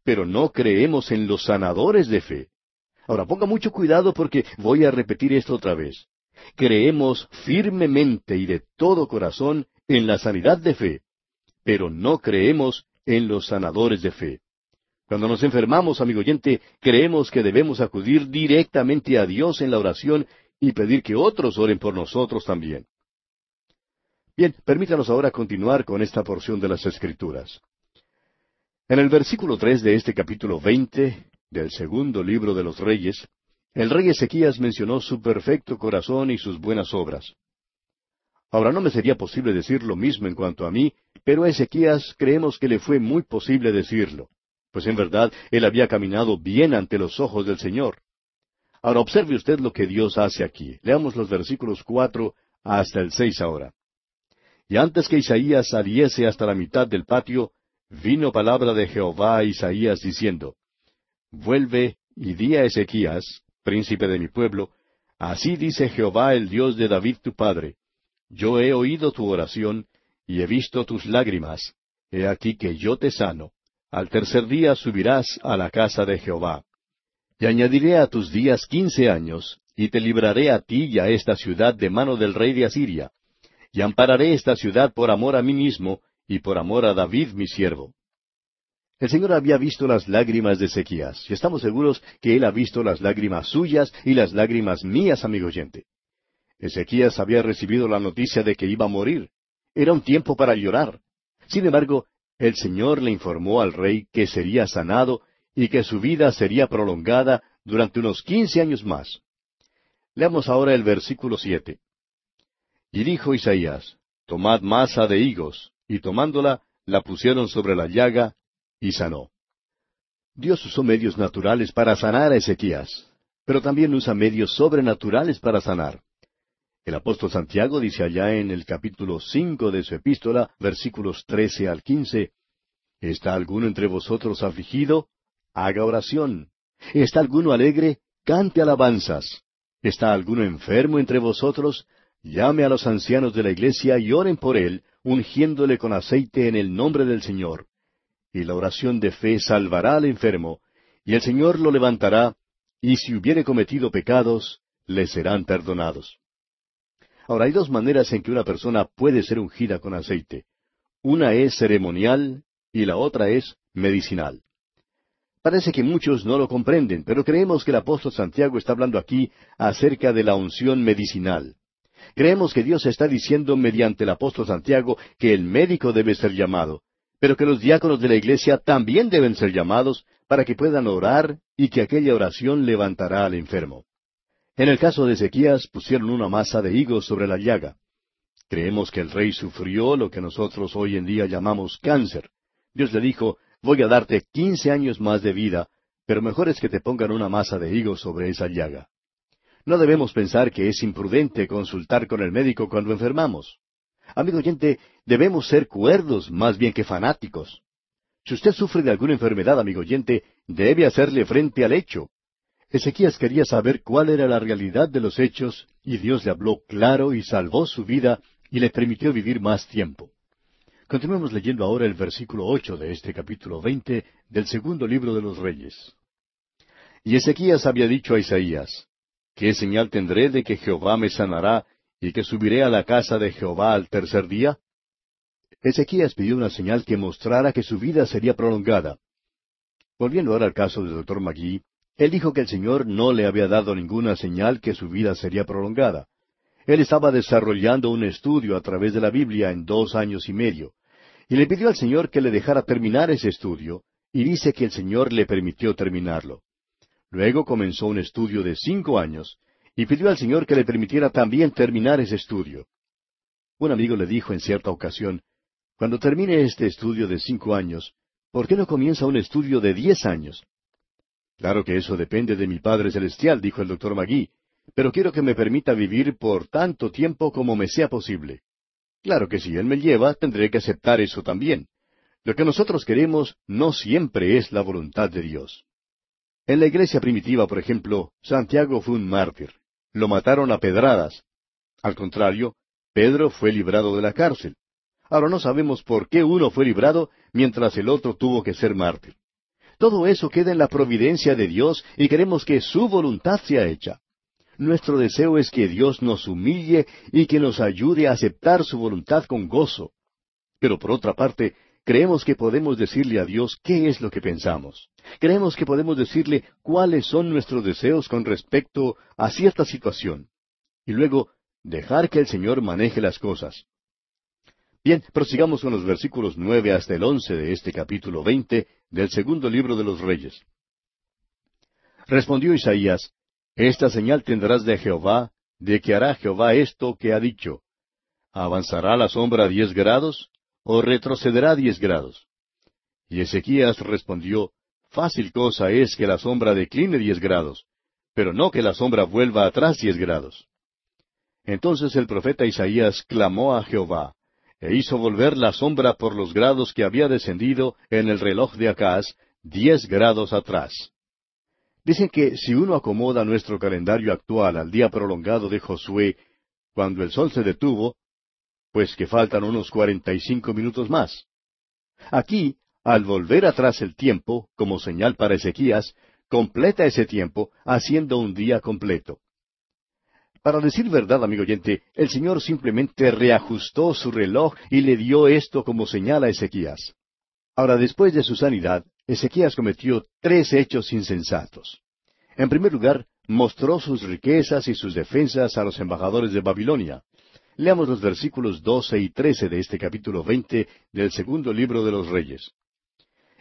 pero no creemos en los sanadores de fe. Ahora ponga mucho cuidado porque voy a repetir esto otra vez. Creemos firmemente y de todo corazón en la sanidad de fe, pero no creemos en los sanadores de fe. Cuando nos enfermamos, amigo oyente, creemos que debemos acudir directamente a Dios en la oración y pedir que otros oren por nosotros también. Bien, permítanos ahora continuar con esta porción de las Escrituras. En el versículo tres de este capítulo veinte del segundo libro de los Reyes, el rey Ezequías mencionó su perfecto corazón y sus buenas obras. Ahora no me sería posible decir lo mismo en cuanto a mí, pero a Ezequías creemos que le fue muy posible decirlo pues en verdad él había caminado bien ante los ojos del Señor. Ahora observe usted lo que Dios hace aquí. Leamos los versículos cuatro hasta el seis ahora. Y antes que Isaías saliese hasta la mitad del patio, vino palabra de Jehová a Isaías diciendo, Vuelve y di a Ezequías, príncipe de mi pueblo, así dice Jehová el Dios de David tu padre, Yo he oído tu oración, y he visto tus lágrimas, he aquí que yo te sano al tercer día subirás a la casa de Jehová. Y añadiré a tus días quince años, y te libraré a ti y a esta ciudad de mano del rey de Asiria. Y ampararé esta ciudad por amor a mí mismo, y por amor a David mi siervo. El Señor había visto las lágrimas de Ezequías, y estamos seguros que Él ha visto las lágrimas suyas y las lágrimas mías, amigo oyente. Ezequías había recibido la noticia de que iba a morir. Era un tiempo para llorar. Sin embargo, el Señor le informó al rey que sería sanado y que su vida sería prolongada durante unos quince años más. Leamos ahora el versículo siete. Y dijo Isaías, Tomad masa de higos, y tomándola, la pusieron sobre la llaga, y sanó. Dios usó medios naturales para sanar a Ezequías, pero también usa medios sobrenaturales para sanar. El apóstol Santiago dice allá en el capítulo cinco de su epístola, versículos trece al quince, ¿Está alguno entre vosotros afligido? Haga oración. ¿Está alguno alegre? Cante alabanzas. ¿Está alguno enfermo entre vosotros? Llame a los ancianos de la iglesia y oren por él, ungiéndole con aceite en el nombre del Señor. Y la oración de fe salvará al enfermo, y el Señor lo levantará, y si hubiere cometido pecados, le serán perdonados. Ahora hay dos maneras en que una persona puede ser ungida con aceite. Una es ceremonial y la otra es medicinal. Parece que muchos no lo comprenden, pero creemos que el apóstol Santiago está hablando aquí acerca de la unción medicinal. Creemos que Dios está diciendo mediante el apóstol Santiago que el médico debe ser llamado, pero que los diáconos de la iglesia también deben ser llamados para que puedan orar y que aquella oración levantará al enfermo. En el caso de Ezequías pusieron una masa de higos sobre la llaga. Creemos que el rey sufrió lo que nosotros hoy en día llamamos cáncer. Dios le dijo, voy a darte quince años más de vida, pero mejor es que te pongan una masa de higos sobre esa llaga. No debemos pensar que es imprudente consultar con el médico cuando enfermamos. Amigo oyente, debemos ser cuerdos más bien que fanáticos. Si usted sufre de alguna enfermedad, amigo oyente, debe hacerle frente al hecho. Ezequías quería saber cuál era la realidad de los hechos, y Dios le habló claro y salvó su vida y le permitió vivir más tiempo. Continuemos leyendo ahora el versículo ocho de este capítulo veinte del segundo libro de los Reyes. Y Ezequías había dicho a Isaías, ¿Qué señal tendré de que Jehová me sanará y que subiré a la casa de Jehová al tercer día? Ezequías pidió una señal que mostrara que su vida sería prolongada. Volviendo ahora al caso del doctor Magui, él dijo que el Señor no le había dado ninguna señal que su vida sería prolongada. Él estaba desarrollando un estudio a través de la Biblia en dos años y medio, y le pidió al Señor que le dejara terminar ese estudio, y dice que el Señor le permitió terminarlo. Luego comenzó un estudio de cinco años y pidió al Señor que le permitiera también terminar ese estudio. Un amigo le dijo en cierta ocasión, Cuando termine este estudio de cinco años, ¿por qué no comienza un estudio de diez años? Claro que eso depende de mi Padre Celestial, dijo el doctor Magui, pero quiero que me permita vivir por tanto tiempo como me sea posible. Claro que si Él me lleva, tendré que aceptar eso también. Lo que nosotros queremos no siempre es la voluntad de Dios. En la iglesia primitiva, por ejemplo, Santiago fue un mártir. Lo mataron a pedradas. Al contrario, Pedro fue librado de la cárcel. Ahora no sabemos por qué uno fue librado mientras el otro tuvo que ser mártir. Todo eso queda en la providencia de Dios y queremos que su voluntad sea hecha. Nuestro deseo es que Dios nos humille y que nos ayude a aceptar su voluntad con gozo. Pero por otra parte, creemos que podemos decirle a Dios qué es lo que pensamos. Creemos que podemos decirle cuáles son nuestros deseos con respecto a cierta situación. Y luego, dejar que el Señor maneje las cosas. Bien, prosigamos con los versículos nueve hasta el once de este capítulo veinte del segundo libro de los Reyes. Respondió Isaías, Esta señal tendrás de Jehová, de que hará Jehová esto que ha dicho. ¿Avanzará la sombra diez grados? ¿O retrocederá diez grados? Y Ezequías respondió, Fácil cosa es que la sombra decline diez grados, pero no que la sombra vuelva atrás diez grados. Entonces el profeta Isaías clamó a Jehová, e hizo volver la sombra por los grados que había descendido en el reloj de Acaz, diez grados atrás. Dicen que si uno acomoda nuestro calendario actual al día prolongado de Josué, cuando el sol se detuvo, pues que faltan unos cuarenta y cinco minutos más. Aquí al volver atrás el tiempo, como señal para Ezequías, completa ese tiempo haciendo un día completo. Para decir verdad, amigo oyente, el Señor simplemente reajustó su reloj y le dio esto como señal a Ezequías. Ahora, después de su sanidad, Ezequías cometió tres hechos insensatos. En primer lugar, mostró sus riquezas y sus defensas a los embajadores de Babilonia. Leamos los versículos doce y trece de este capítulo veinte del segundo libro de los Reyes.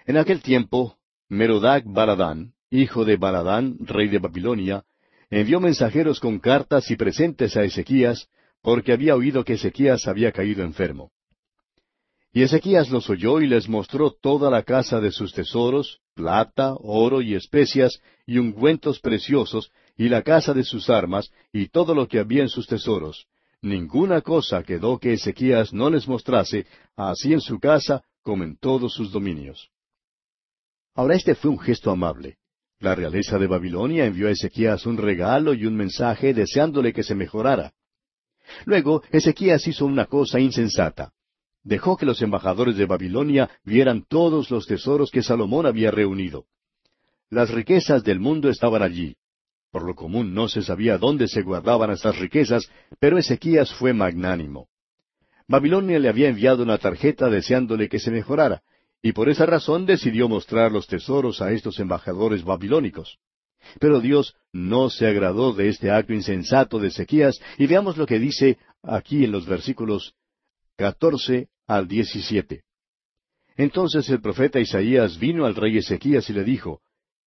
En aquel tiempo, Merodac Baladán, hijo de Baladán, rey de Babilonia, envió mensajeros con cartas y presentes a Ezequías, porque había oído que Ezequías había caído enfermo. Y Ezequías los oyó y les mostró toda la casa de sus tesoros, plata, oro y especias, y ungüentos preciosos, y la casa de sus armas, y todo lo que había en sus tesoros. Ninguna cosa quedó que Ezequías no les mostrase, así en su casa como en todos sus dominios. Ahora este fue un gesto amable. La realeza de Babilonia envió a Ezequías un regalo y un mensaje deseándole que se mejorara. Luego Ezequías hizo una cosa insensata. Dejó que los embajadores de Babilonia vieran todos los tesoros que Salomón había reunido. Las riquezas del mundo estaban allí. Por lo común no se sabía dónde se guardaban estas riquezas, pero Ezequías fue magnánimo. Babilonia le había enviado una tarjeta deseándole que se mejorara, y por esa razón decidió mostrar los tesoros a estos embajadores babilónicos. Pero Dios no se agradó de este acto insensato de Ezequías, y veamos lo que dice aquí en los versículos catorce al diecisiete. Entonces el profeta Isaías vino al rey Ezequías y le dijo,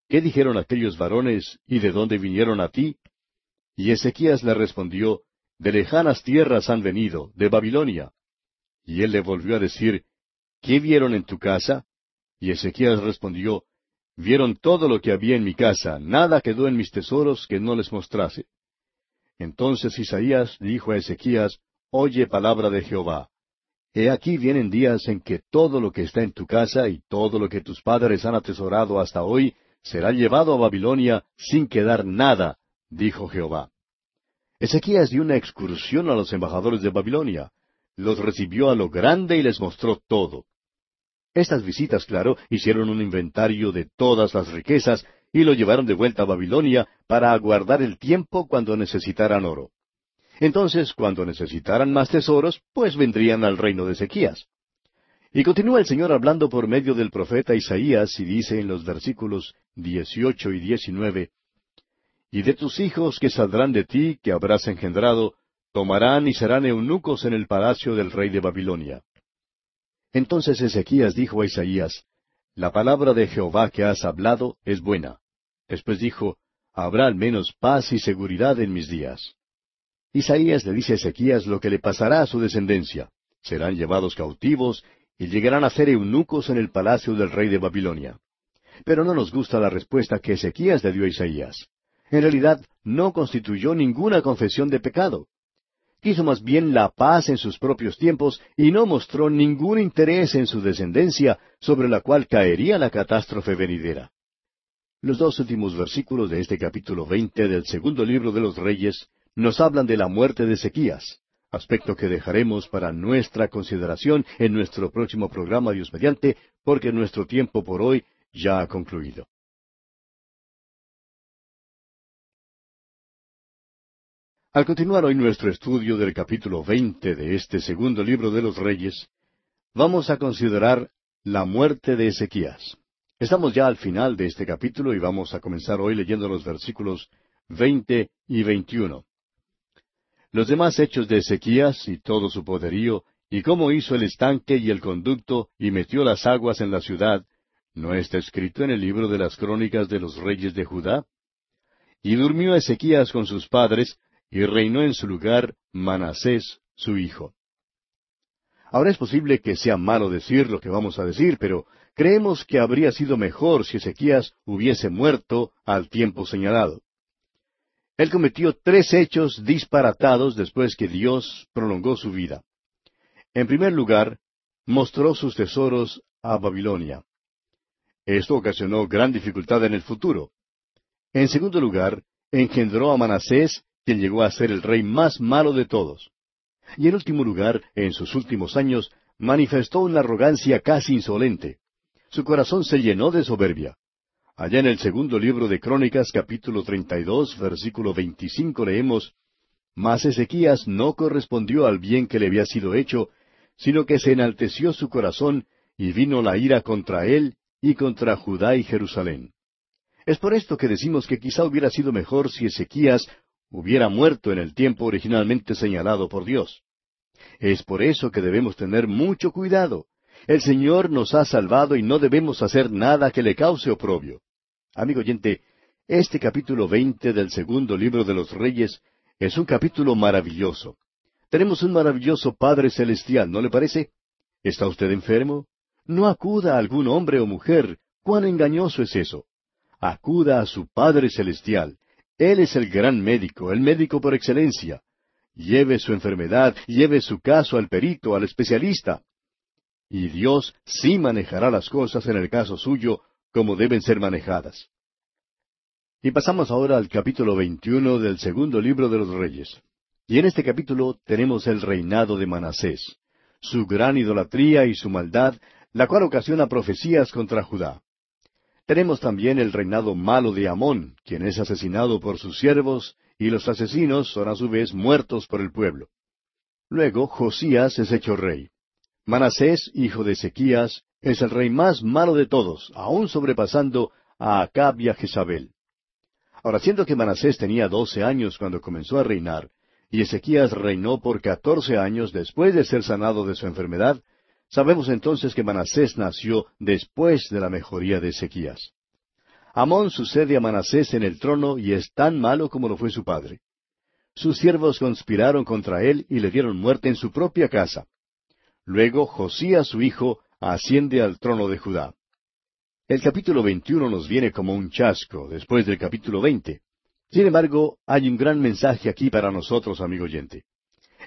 ¿Qué dijeron aquellos varones y de dónde vinieron a ti? Y Ezequías le respondió, De lejanas tierras han venido, de Babilonia. Y él le volvió a decir, ¿Qué vieron en tu casa? Y Ezequías respondió, Vieron todo lo que había en mi casa, nada quedó en mis tesoros que no les mostrase. Entonces Isaías dijo a Ezequías, Oye palabra de Jehová. He aquí vienen días en que todo lo que está en tu casa y todo lo que tus padres han atesorado hasta hoy será llevado a Babilonia sin quedar nada, dijo Jehová. Ezequías dio una excursión a los embajadores de Babilonia. Los recibió a lo grande y les mostró todo. Estas visitas, claro, hicieron un inventario de todas las riquezas y lo llevaron de vuelta a Babilonia para aguardar el tiempo cuando necesitaran oro. Entonces, cuando necesitaran más tesoros, pues vendrían al reino de Ezequías. Y continúa el Señor hablando por medio del profeta Isaías y dice en los versículos dieciocho y diecinueve, Y de tus hijos que saldrán de ti, que habrás engendrado, tomarán y serán eunucos en el palacio del rey de Babilonia. Entonces Ezequías dijo a Isaías, La palabra de Jehová que has hablado es buena. Después dijo, Habrá al menos paz y seguridad en mis días. Isaías le dice a Ezequías lo que le pasará a su descendencia. Serán llevados cautivos y llegarán a ser eunucos en el palacio del rey de Babilonia. Pero no nos gusta la respuesta que Ezequías le dio a Isaías. En realidad no constituyó ninguna confesión de pecado quiso más bien la paz en sus propios tiempos y no mostró ningún interés en su descendencia sobre la cual caería la catástrofe venidera. Los dos últimos versículos de este capítulo veinte del segundo libro de los Reyes nos hablan de la muerte de Ezequías, aspecto que dejaremos para nuestra consideración en nuestro próximo programa Dios mediante, porque nuestro tiempo por hoy ya ha concluido. Al continuar hoy nuestro estudio del capítulo veinte de este segundo libro de los Reyes, vamos a considerar la muerte de Ezequías. Estamos ya al final de este capítulo y vamos a comenzar hoy leyendo los versículos veinte y veintiuno. Los demás hechos de Ezequías y todo su poderío, y cómo hizo el estanque y el conducto y metió las aguas en la ciudad, ¿no está escrito en el libro de las crónicas de los reyes de Judá? Y durmió Ezequías con sus padres, y reinó en su lugar Manasés, su hijo. Ahora es posible que sea malo decir lo que vamos a decir, pero creemos que habría sido mejor si Ezequías hubiese muerto al tiempo señalado. Él cometió tres hechos disparatados después que Dios prolongó su vida. En primer lugar, mostró sus tesoros a Babilonia. Esto ocasionó gran dificultad en el futuro. En segundo lugar, engendró a Manasés quien llegó a ser el rey más malo de todos. Y en último lugar, en sus últimos años, manifestó una arrogancia casi insolente. Su corazón se llenó de soberbia. Allá en el segundo libro de Crónicas, capítulo treinta y dos, versículo veinticinco, leemos Mas Ezequías no correspondió al bien que le había sido hecho, sino que se enalteció su corazón, y vino la ira contra él y contra Judá y Jerusalén. Es por esto que decimos que quizá hubiera sido mejor si Ezequías hubiera muerto en el tiempo originalmente señalado por Dios. Es por eso que debemos tener mucho cuidado. El Señor nos ha salvado y no debemos hacer nada que le cause oprobio. Amigo oyente, este capítulo veinte del segundo libro de los Reyes es un capítulo maravilloso. Tenemos un maravilloso Padre Celestial, ¿no le parece? ¿Está usted enfermo? No acuda a algún hombre o mujer. ¿Cuán engañoso es eso? Acuda a su Padre Celestial. Él es el gran médico, el médico por excelencia. Lleve su enfermedad, lleve su caso al perito, al especialista. Y Dios sí manejará las cosas en el caso suyo como deben ser manejadas. Y pasamos ahora al capítulo 21 del segundo libro de los Reyes. Y en este capítulo tenemos el reinado de Manasés, su gran idolatría y su maldad, la cual ocasiona profecías contra Judá. Tenemos también el reinado malo de Amón, quien es asesinado por sus siervos, y los asesinos son a su vez muertos por el pueblo. Luego Josías es hecho rey. Manasés, hijo de Ezequías, es el rey más malo de todos, aún sobrepasando a Acab y a Jezabel. Ahora, siendo que Manasés tenía doce años cuando comenzó a reinar, y Ezequías reinó por catorce años después de ser sanado de su enfermedad, Sabemos entonces que Manasés nació después de la mejoría de Ezequías. Amón sucede a Manasés en el trono y es tan malo como lo fue su padre. Sus siervos conspiraron contra él y le dieron muerte en su propia casa. Luego Josías su hijo asciende al trono de Judá. El capítulo 21 nos viene como un chasco después del capítulo 20. Sin embargo, hay un gran mensaje aquí para nosotros, amigo oyente.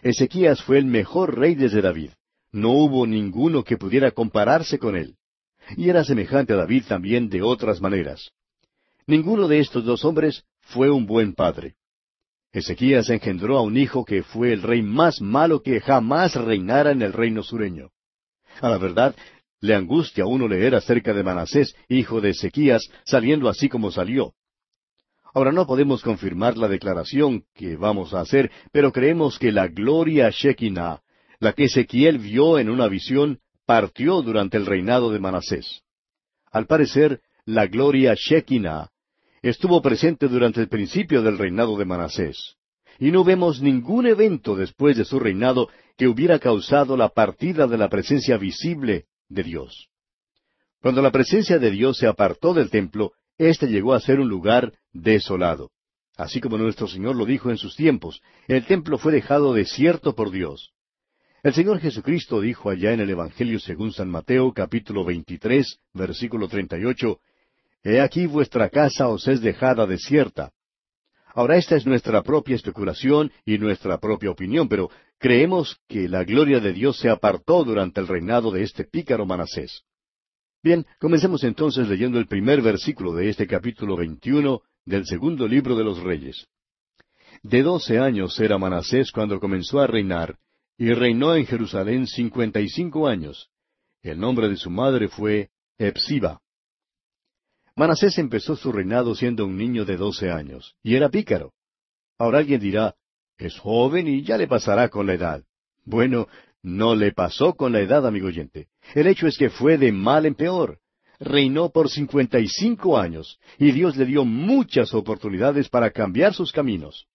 Ezequías fue el mejor rey desde David. No hubo ninguno que pudiera compararse con él. Y era semejante a David también de otras maneras. Ninguno de estos dos hombres fue un buen padre. Ezequías engendró a un hijo que fue el rey más malo que jamás reinara en el reino sureño. A la verdad, le angustia a uno leer acerca de Manasés, hijo de Ezequías, saliendo así como salió. Ahora no podemos confirmar la declaración que vamos a hacer, pero creemos que la gloria Shekinah, la que Ezequiel vio en una visión, partió durante el reinado de Manasés. Al parecer, la gloria Shekinah estuvo presente durante el principio del reinado de Manasés. Y no vemos ningún evento después de su reinado que hubiera causado la partida de la presencia visible de Dios. Cuando la presencia de Dios se apartó del templo, éste llegó a ser un lugar desolado. Así como nuestro Señor lo dijo en sus tiempos, el templo fue dejado desierto por Dios. El Señor Jesucristo dijo allá en el Evangelio según San Mateo capítulo 23, versículo 38, He aquí vuestra casa os es dejada desierta. Ahora esta es nuestra propia especulación y nuestra propia opinión, pero creemos que la gloria de Dios se apartó durante el reinado de este pícaro Manasés. Bien, comencemos entonces leyendo el primer versículo de este capítulo 21 del segundo libro de los Reyes. De doce años era Manasés cuando comenzó a reinar, y reinó en Jerusalén cincuenta y cinco años. El nombre de su madre fue Epsiba. Manasés empezó su reinado siendo un niño de doce años, y era pícaro. Ahora alguien dirá, es joven y ya le pasará con la edad. Bueno, no le pasó con la edad, amigo oyente. El hecho es que fue de mal en peor. Reinó por cincuenta y cinco años, y Dios le dio muchas oportunidades para cambiar sus caminos.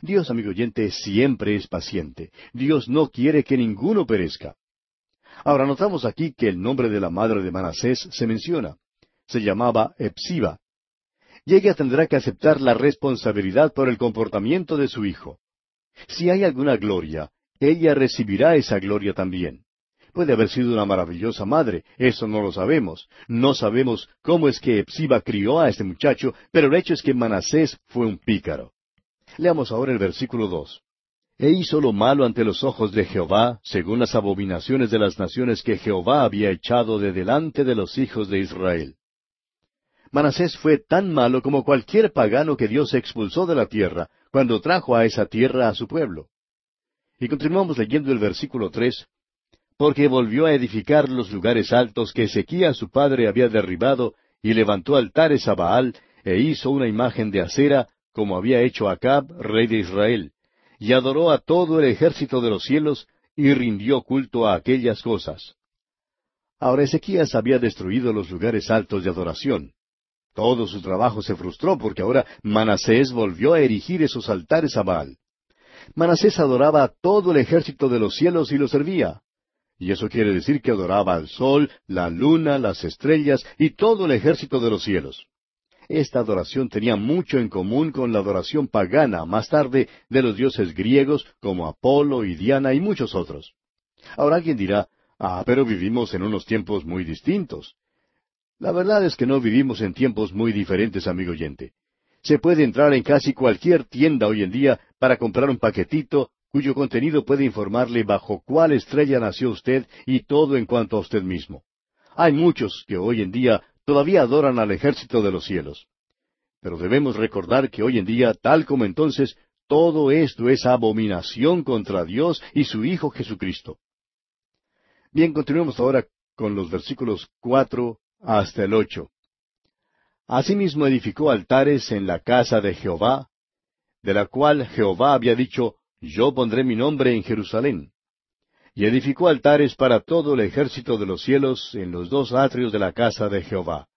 Dios, amigo oyente, siempre es paciente. Dios no quiere que ninguno perezca. Ahora notamos aquí que el nombre de la madre de Manasés se menciona se llamaba Epsiba. Y ella tendrá que aceptar la responsabilidad por el comportamiento de su hijo. Si hay alguna gloria, ella recibirá esa gloria también. Puede haber sido una maravillosa madre, eso no lo sabemos. No sabemos cómo es que Epsiba crió a este muchacho, pero el hecho es que Manasés fue un pícaro. Leamos ahora el versículo dos. E hizo lo malo ante los ojos de Jehová, según las abominaciones de las naciones que Jehová había echado de delante de los hijos de Israel. Manasés fue tan malo como cualquier pagano que Dios expulsó de la tierra, cuando trajo a esa tierra a su pueblo. Y continuamos leyendo el versículo tres, porque volvió a edificar los lugares altos que Ezequías su padre había derribado, y levantó altares a Baal, e hizo una imagen de acera, como había hecho Acab, rey de Israel, y adoró a todo el ejército de los cielos, y rindió culto a aquellas cosas. Ahora Ezequías había destruido los lugares altos de adoración. Todo su trabajo se frustró porque ahora Manasés volvió a erigir esos altares a Baal. Manasés adoraba a todo el ejército de los cielos y lo servía. Y eso quiere decir que adoraba al sol, la luna, las estrellas y todo el ejército de los cielos. Esta adoración tenía mucho en común con la adoración pagana más tarde de los dioses griegos como Apolo y Diana y muchos otros. Ahora alguien dirá, ah, pero vivimos en unos tiempos muy distintos. La verdad es que no vivimos en tiempos muy diferentes, amigo oyente. Se puede entrar en casi cualquier tienda hoy en día para comprar un paquetito cuyo contenido puede informarle bajo cuál estrella nació usted y todo en cuanto a usted mismo. Hay muchos que hoy en día todavía adoran al ejército de los cielos. Pero debemos recordar que hoy en día, tal como entonces, todo esto es abominación contra Dios y su Hijo Jesucristo. Bien, continuemos ahora con los versículos cuatro hasta el ocho. Asimismo edificó altares en la casa de Jehová, de la cual Jehová había dicho, Yo pondré mi nombre en Jerusalén. Y edificó altares para todo el ejército de los cielos en los dos atrios de la casa de Jehová.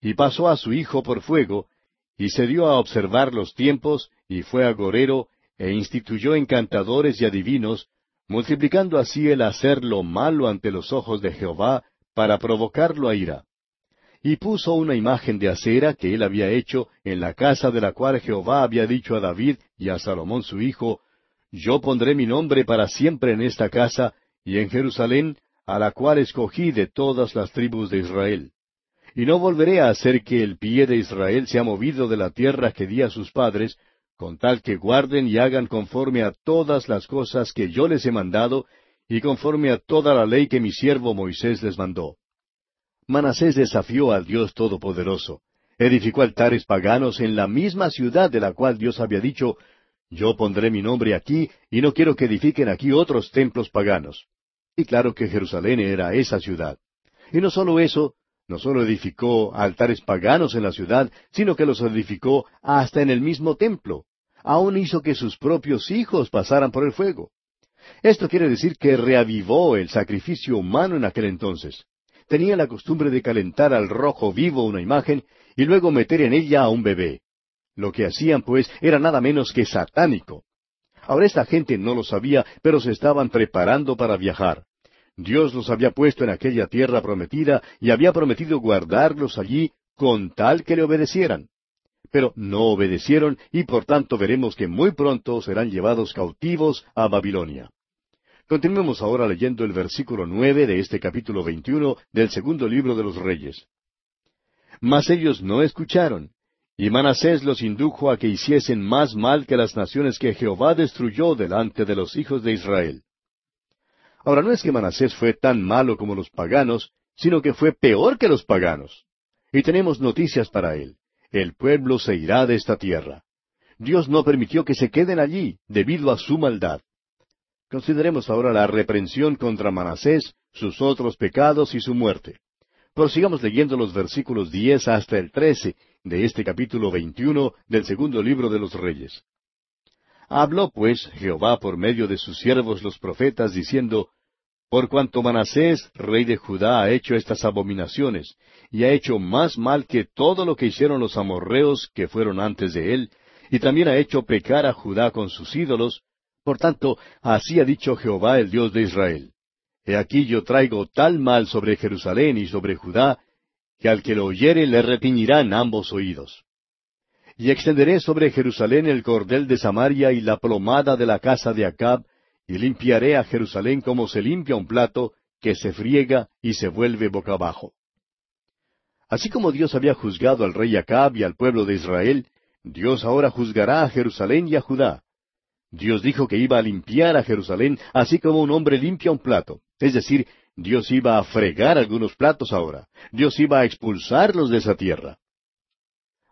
Y pasó a su hijo por fuego, y se dio a observar los tiempos, y fue agorero, e instituyó encantadores y adivinos, multiplicando así el hacer lo malo ante los ojos de Jehová para provocarlo a ira. Y puso una imagen de acera que él había hecho en la casa de la cual Jehová había dicho a David y a Salomón su hijo, Yo pondré mi nombre para siempre en esta casa y en Jerusalén, a la cual escogí de todas las tribus de Israel. Y no volveré a hacer que el pie de Israel sea movido de la tierra que di a sus padres, con tal que guarden y hagan conforme a todas las cosas que yo les he mandado, y conforme a toda la ley que mi siervo Moisés les mandó. Manasés desafió al Dios Todopoderoso. Edificó altares paganos en la misma ciudad de la cual Dios había dicho, Yo pondré mi nombre aquí, y no quiero que edifiquen aquí otros templos paganos. Y claro que Jerusalén era esa ciudad. Y no solo eso, no solo edificó altares paganos en la ciudad, sino que los edificó hasta en el mismo templo. Aún hizo que sus propios hijos pasaran por el fuego. Esto quiere decir que reavivó el sacrificio humano en aquel entonces. Tenía la costumbre de calentar al rojo vivo una imagen y luego meter en ella a un bebé. Lo que hacían, pues, era nada menos que satánico. Ahora esta gente no lo sabía, pero se estaban preparando para viajar. Dios los había puesto en aquella tierra prometida y había prometido guardarlos allí con tal que le obedecieran. Pero no obedecieron y por tanto veremos que muy pronto serán llevados cautivos a Babilonia. Continuemos ahora leyendo el versículo nueve de este capítulo veintiuno del segundo libro de los Reyes. Mas ellos no escucharon, y Manasés los indujo a que hiciesen más mal que las naciones que Jehová destruyó delante de los hijos de Israel. Ahora no es que Manasés fue tan malo como los paganos, sino que fue peor que los paganos. Y tenemos noticias para él. El pueblo se irá de esta tierra. Dios no permitió que se queden allí debido a su maldad. Consideremos ahora la reprensión contra Manasés, sus otros pecados y su muerte. Prosigamos leyendo los versículos diez hasta el trece de este capítulo veintiuno del segundo libro de los Reyes. Habló pues Jehová por medio de sus siervos los profetas, diciendo, Por cuanto Manasés, rey de Judá, ha hecho estas abominaciones, y ha hecho más mal que todo lo que hicieron los amorreos que fueron antes de él, y también ha hecho pecar a Judá con sus ídolos, por tanto, así ha dicho Jehová el Dios de Israel. He aquí yo traigo tal mal sobre Jerusalén y sobre Judá, que al que lo oyere le retiñirán ambos oídos. Y extenderé sobre Jerusalén el cordel de Samaria y la plomada de la casa de Acab, y limpiaré a Jerusalén como se limpia un plato, que se friega y se vuelve boca abajo. Así como Dios había juzgado al rey Acab y al pueblo de Israel, Dios ahora juzgará a Jerusalén y a Judá. Dios dijo que iba a limpiar a Jerusalén así como un hombre limpia un plato. Es decir, Dios iba a fregar algunos platos ahora. Dios iba a expulsarlos de esa tierra.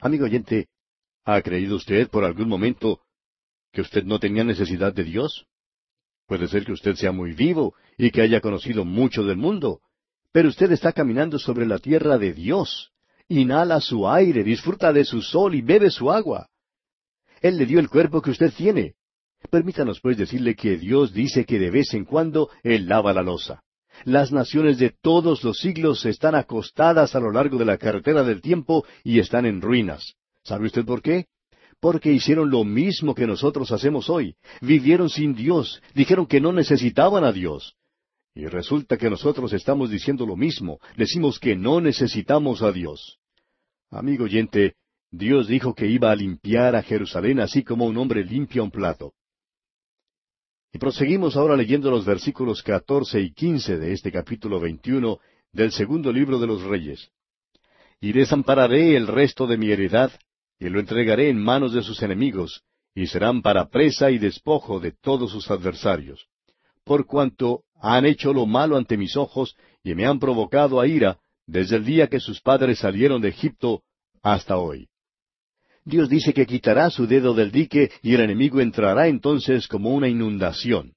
Amigo oyente, ¿Ha creído usted por algún momento que usted no tenía necesidad de Dios? Puede ser que usted sea muy vivo y que haya conocido mucho del mundo, pero usted está caminando sobre la tierra de Dios. Inhala su aire, disfruta de su sol y bebe su agua. Él le dio el cuerpo que usted tiene. Permítanos pues decirle que Dios dice que de vez en cuando Él lava la losa. Las naciones de todos los siglos están acostadas a lo largo de la carretera del tiempo y están en ruinas. ¿Sabe usted por qué? Porque hicieron lo mismo que nosotros hacemos hoy. Vivieron sin Dios, dijeron que no necesitaban a Dios. Y resulta que nosotros estamos diciendo lo mismo, decimos que no necesitamos a Dios. Amigo oyente, Dios dijo que iba a limpiar a Jerusalén así como un hombre limpia un plato. Y proseguimos ahora leyendo los versículos catorce y quince de este capítulo veintiuno del segundo libro de los Reyes. Y desampararé el resto de mi heredad, y lo entregaré en manos de sus enemigos, y serán para presa y despojo de todos sus adversarios. Por cuanto han hecho lo malo ante mis ojos, y me han provocado a ira, desde el día que sus padres salieron de Egipto hasta hoy. Dios dice que quitará su dedo del dique y el enemigo entrará entonces como una inundación.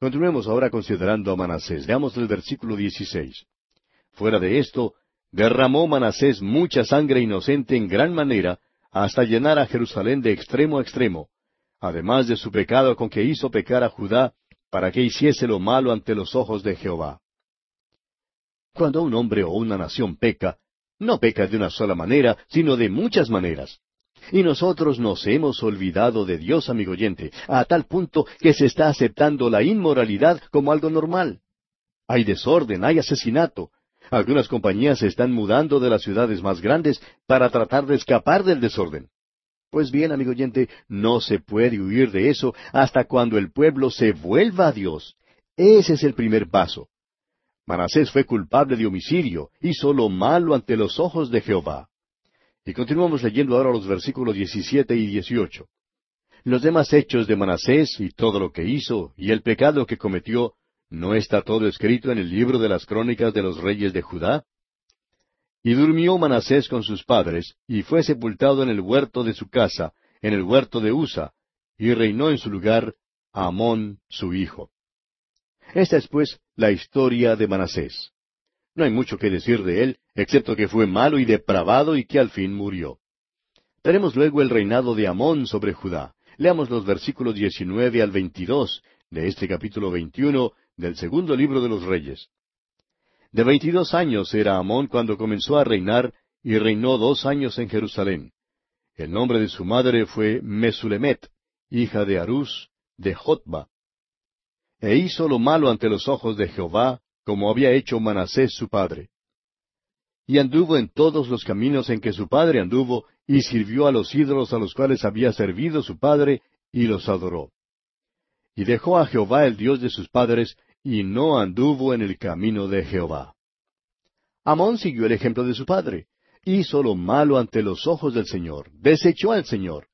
Continuemos ahora considerando a Manasés. Veamos el versículo 16. Fuera de esto, derramó Manasés mucha sangre inocente en gran manera, hasta llenar a Jerusalén de extremo a extremo, además de su pecado con que hizo pecar a Judá, para que hiciese lo malo ante los ojos de Jehová. Cuando un hombre o una nación peca, no peca de una sola manera, sino de muchas maneras. Y nosotros nos hemos olvidado de Dios, amigo oyente, a tal punto que se está aceptando la inmoralidad como algo normal. Hay desorden, hay asesinato. Algunas compañías se están mudando de las ciudades más grandes para tratar de escapar del desorden. Pues bien, amigo oyente, no se puede huir de eso hasta cuando el pueblo se vuelva a Dios. Ese es el primer paso. Manasés fue culpable de homicidio, hizo lo malo ante los ojos de Jehová. Y continuamos leyendo ahora los versículos 17 y 18. Los demás hechos de Manasés y todo lo que hizo y el pecado que cometió, ¿no está todo escrito en el libro de las crónicas de los reyes de Judá? Y durmió Manasés con sus padres, y fue sepultado en el huerto de su casa, en el huerto de Usa, y reinó en su lugar Amón su hijo. Esta es pues la historia de Manasés. No hay mucho que decir de él, excepto que fue malo y depravado y que al fin murió. Tenemos luego el reinado de Amón sobre Judá. Leamos los versículos 19 al 22 de este capítulo 21 del segundo libro de los Reyes. De veintidós años era Amón cuando comenzó a reinar y reinó dos años en Jerusalén. El nombre de su madre fue Mesulemet, hija de Arús, de Jotba. E hizo lo malo ante los ojos de Jehová, como había hecho Manasés su padre. Y anduvo en todos los caminos en que su padre anduvo, y sirvió a los ídolos a los cuales había servido su padre, y los adoró. Y dejó a Jehová el Dios de sus padres, y no anduvo en el camino de Jehová. Amón siguió el ejemplo de su padre, hizo lo malo ante los ojos del Señor, desechó al Señor.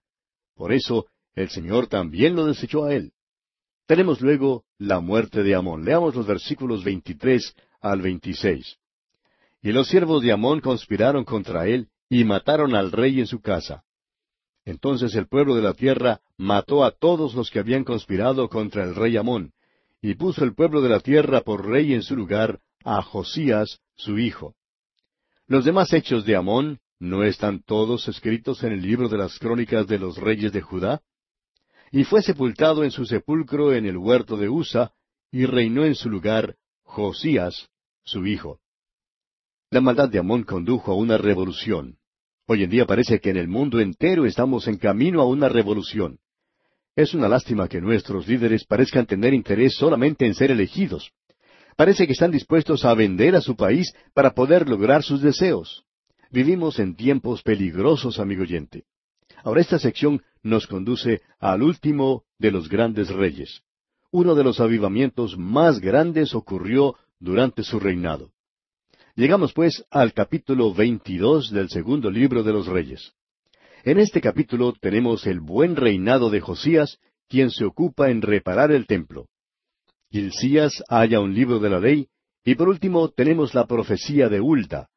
Por eso el Señor también lo desechó a él. Tenemos luego la muerte de Amón. Leamos los versículos 23 al 26. Y los siervos de Amón conspiraron contra él y mataron al rey en su casa. Entonces el pueblo de la tierra mató a todos los que habían conspirado contra el rey Amón, y puso el pueblo de la tierra por rey en su lugar a Josías, su hijo. Los demás hechos de Amón, ¿no están todos escritos en el libro de las crónicas de los reyes de Judá? Y fue sepultado en su sepulcro en el huerto de Usa, y reinó en su lugar Josías, su hijo. La maldad de Amón condujo a una revolución. Hoy en día parece que en el mundo entero estamos en camino a una revolución. Es una lástima que nuestros líderes parezcan tener interés solamente en ser elegidos. Parece que están dispuestos a vender a su país para poder lograr sus deseos. Vivimos en tiempos peligrosos, amigo oyente. Ahora esta sección nos conduce al último de los grandes reyes. Uno de los avivamientos más grandes ocurrió durante su reinado. Llegamos pues al capítulo 22 del segundo libro de los reyes. En este capítulo tenemos el buen reinado de Josías, quien se ocupa en reparar el templo. Gilcías halla un libro de la ley, y por último tenemos la profecía de Ulta.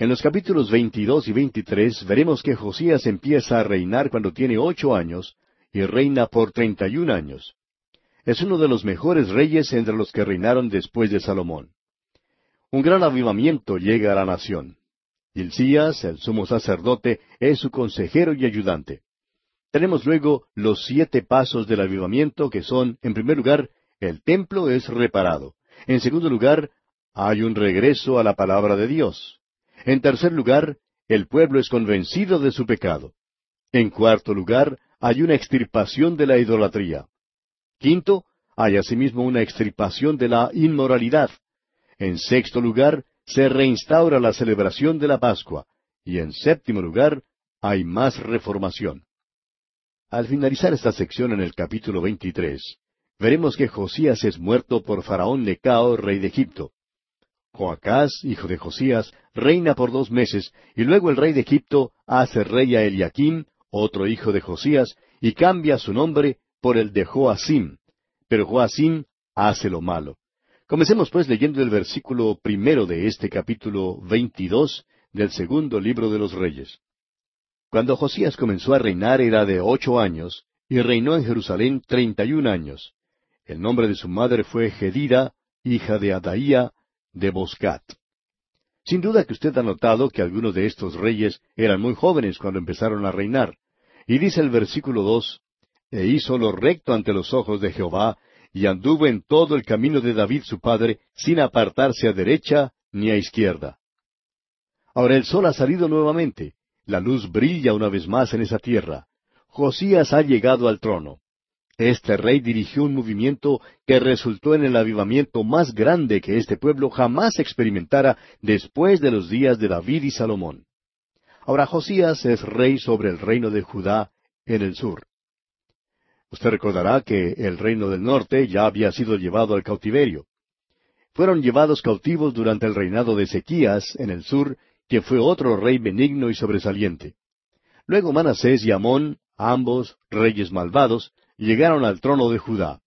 En los capítulos 22 y 23 veremos que Josías empieza a reinar cuando tiene ocho años, y reina por treinta y un años. Es uno de los mejores reyes entre los que reinaron después de Salomón. Un gran avivamiento llega a la nación. Hilcías, el sumo sacerdote, es su consejero y ayudante. Tenemos luego los siete pasos del avivamiento que son, en primer lugar, el templo es reparado. En segundo lugar, hay un regreso a la palabra de Dios. En tercer lugar, el pueblo es convencido de su pecado. En cuarto lugar, hay una extirpación de la idolatría. Quinto, hay asimismo una extirpación de la inmoralidad. En sexto lugar, se reinstaura la celebración de la Pascua, y en séptimo lugar, hay más reformación. Al finalizar esta sección en el capítulo 23, veremos que Josías es muerto por Faraón Necao, rey de Egipto. Joacás, hijo de Josías, reina por dos meses, y luego el rey de Egipto hace rey a Eliakim, otro hijo de Josías, y cambia su nombre por el de Joacim. Pero Joacim hace lo malo. Comencemos pues leyendo el versículo primero de este capítulo veintidós del segundo libro de los Reyes. Cuando Josías comenzó a reinar era de ocho años, y reinó en Jerusalén treinta y un años. El nombre de su madre fue Gedida, hija de Adaía, de Boscat. Sin duda que usted ha notado que algunos de estos reyes eran muy jóvenes cuando empezaron a reinar. Y dice el versículo dos, E hizo lo recto ante los ojos de Jehová, y anduvo en todo el camino de David su padre, sin apartarse a derecha ni a izquierda. Ahora el sol ha salido nuevamente. La luz brilla una vez más en esa tierra. Josías ha llegado al trono. Este rey dirigió un movimiento que resultó en el avivamiento más grande que este pueblo jamás experimentara después de los días de David y Salomón. Ahora Josías es rey sobre el reino de Judá en el sur. Usted recordará que el reino del norte ya había sido llevado al cautiverio. Fueron llevados cautivos durante el reinado de Ezequías en el sur, quien fue otro rey benigno y sobresaliente. Luego Manasés y Amón, ambos reyes malvados, llegaron al trono de Judá.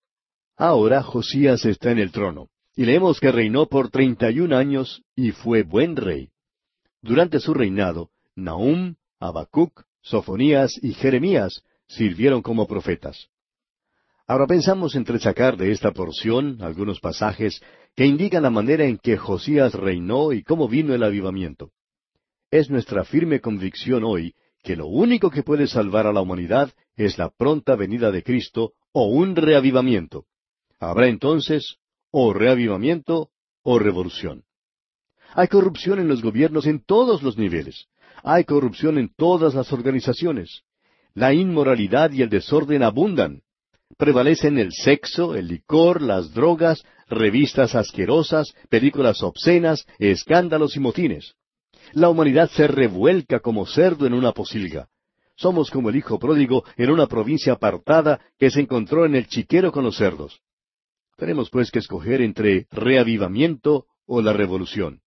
Ahora Josías está en el trono, y leemos que reinó por treinta y un años y fue buen rey. Durante su reinado, Nahum, Habacuc, Sofonías y Jeremías sirvieron como profetas. Ahora pensamos entresacar de esta porción algunos pasajes que indican la manera en que Josías reinó y cómo vino el avivamiento. Es nuestra firme convicción hoy que lo único que puede salvar a la humanidad es la pronta venida de Cristo o un reavivamiento. Habrá entonces o reavivamiento o revolución. Hay corrupción en los gobiernos en todos los niveles. Hay corrupción en todas las organizaciones. La inmoralidad y el desorden abundan. Prevalecen el sexo, el licor, las drogas, revistas asquerosas, películas obscenas, escándalos y motines. La humanidad se revuelca como cerdo en una posilga. Somos como el hijo pródigo en una provincia apartada que se encontró en el chiquero con los cerdos. Tenemos pues que escoger entre reavivamiento o la revolución.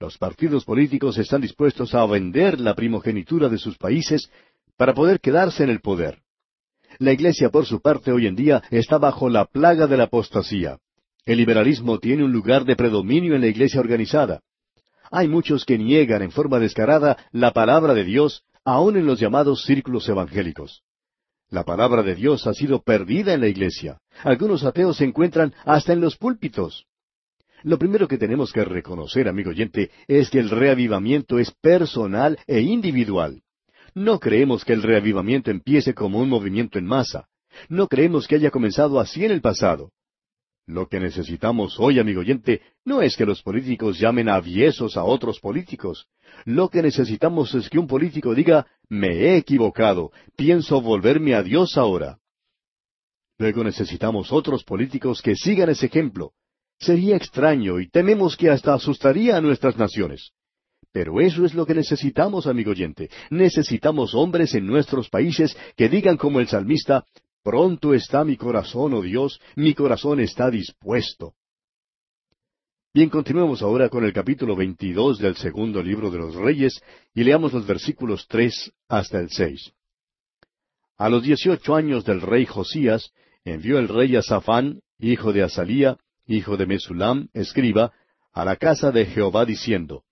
Los partidos políticos están dispuestos a vender la primogenitura de sus países para poder quedarse en el poder. La Iglesia, por su parte, hoy en día está bajo la plaga de la apostasía. El liberalismo tiene un lugar de predominio en la Iglesia organizada. Hay muchos que niegan en forma descarada la palabra de Dios aun en los llamados círculos evangélicos. La palabra de Dios ha sido perdida en la iglesia. Algunos ateos se encuentran hasta en los púlpitos. Lo primero que tenemos que reconocer, amigo oyente, es que el reavivamiento es personal e individual. No creemos que el reavivamiento empiece como un movimiento en masa. No creemos que haya comenzado así en el pasado. Lo que necesitamos hoy, amigo oyente, no es que los políticos llamen aviesos a otros políticos. Lo que necesitamos es que un político diga, me he equivocado, pienso volverme a Dios ahora. Luego necesitamos otros políticos que sigan ese ejemplo. Sería extraño y tememos que hasta asustaría a nuestras naciones. Pero eso es lo que necesitamos, amigo oyente. Necesitamos hombres en nuestros países que digan como el salmista, Pronto está mi corazón, oh Dios, mi corazón está dispuesto. Bien, continuemos ahora con el capítulo 22 del segundo libro de los Reyes y leamos los versículos tres hasta el seis. A los dieciocho años del rey Josías, envió el rey a Safán, hijo de Asalía, hijo de Mesulam, escriba, a la casa de Jehová diciendo,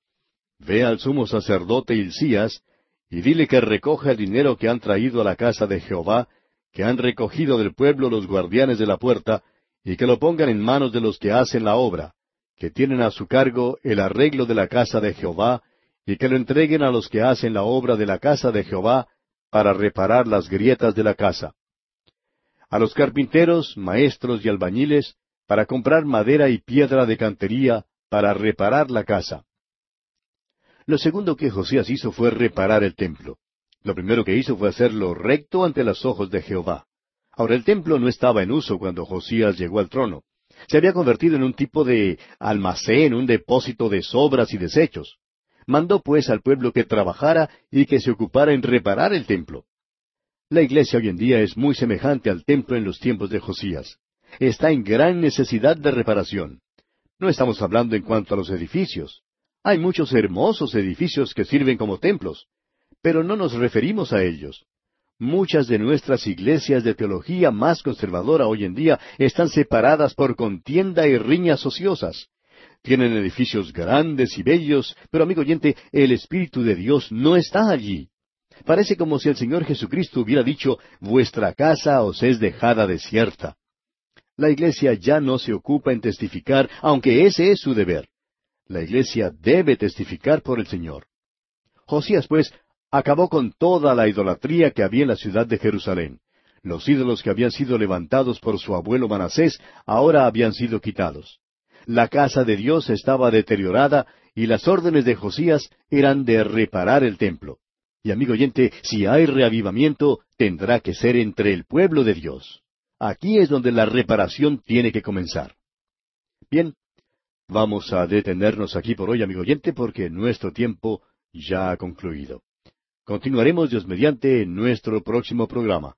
Ve al sumo sacerdote Hilcías, y dile que recoja el dinero que han traído a la casa de Jehová, que han recogido del pueblo los guardianes de la puerta, y que lo pongan en manos de los que hacen la obra, que tienen a su cargo el arreglo de la casa de Jehová, y que lo entreguen a los que hacen la obra de la casa de Jehová, para reparar las grietas de la casa. A los carpinteros, maestros y albañiles, para comprar madera y piedra de cantería, para reparar la casa. Lo segundo que Josías hizo fue reparar el templo. Lo primero que hizo fue hacerlo recto ante los ojos de Jehová. Ahora el templo no estaba en uso cuando Josías llegó al trono. Se había convertido en un tipo de almacén, un depósito de sobras y desechos. Mandó pues al pueblo que trabajara y que se ocupara en reparar el templo. La iglesia hoy en día es muy semejante al templo en los tiempos de Josías. Está en gran necesidad de reparación. No estamos hablando en cuanto a los edificios. Hay muchos hermosos edificios que sirven como templos, pero no nos referimos a ellos. Muchas de nuestras iglesias de teología más conservadora hoy en día están separadas por contienda y riñas ociosas. Tienen edificios grandes y bellos, pero amigo oyente, el Espíritu de Dios no está allí. Parece como si el Señor Jesucristo hubiera dicho, vuestra casa os es dejada desierta. La iglesia ya no se ocupa en testificar, aunque ese es su deber. La iglesia debe testificar por el Señor. Josías, pues, acabó con toda la idolatría que había en la ciudad de Jerusalén. Los ídolos que habían sido levantados por su abuelo Manasés ahora habían sido quitados. La casa de Dios estaba deteriorada y las órdenes de Josías eran de reparar el templo. Y amigo oyente, si hay reavivamiento, tendrá que ser entre el pueblo de Dios. Aquí es donde la reparación tiene que comenzar. Bien, vamos a detenernos aquí por hoy, amigo oyente, porque nuestro tiempo ya ha concluido. Continuaremos Dios mediante en nuestro próximo programa.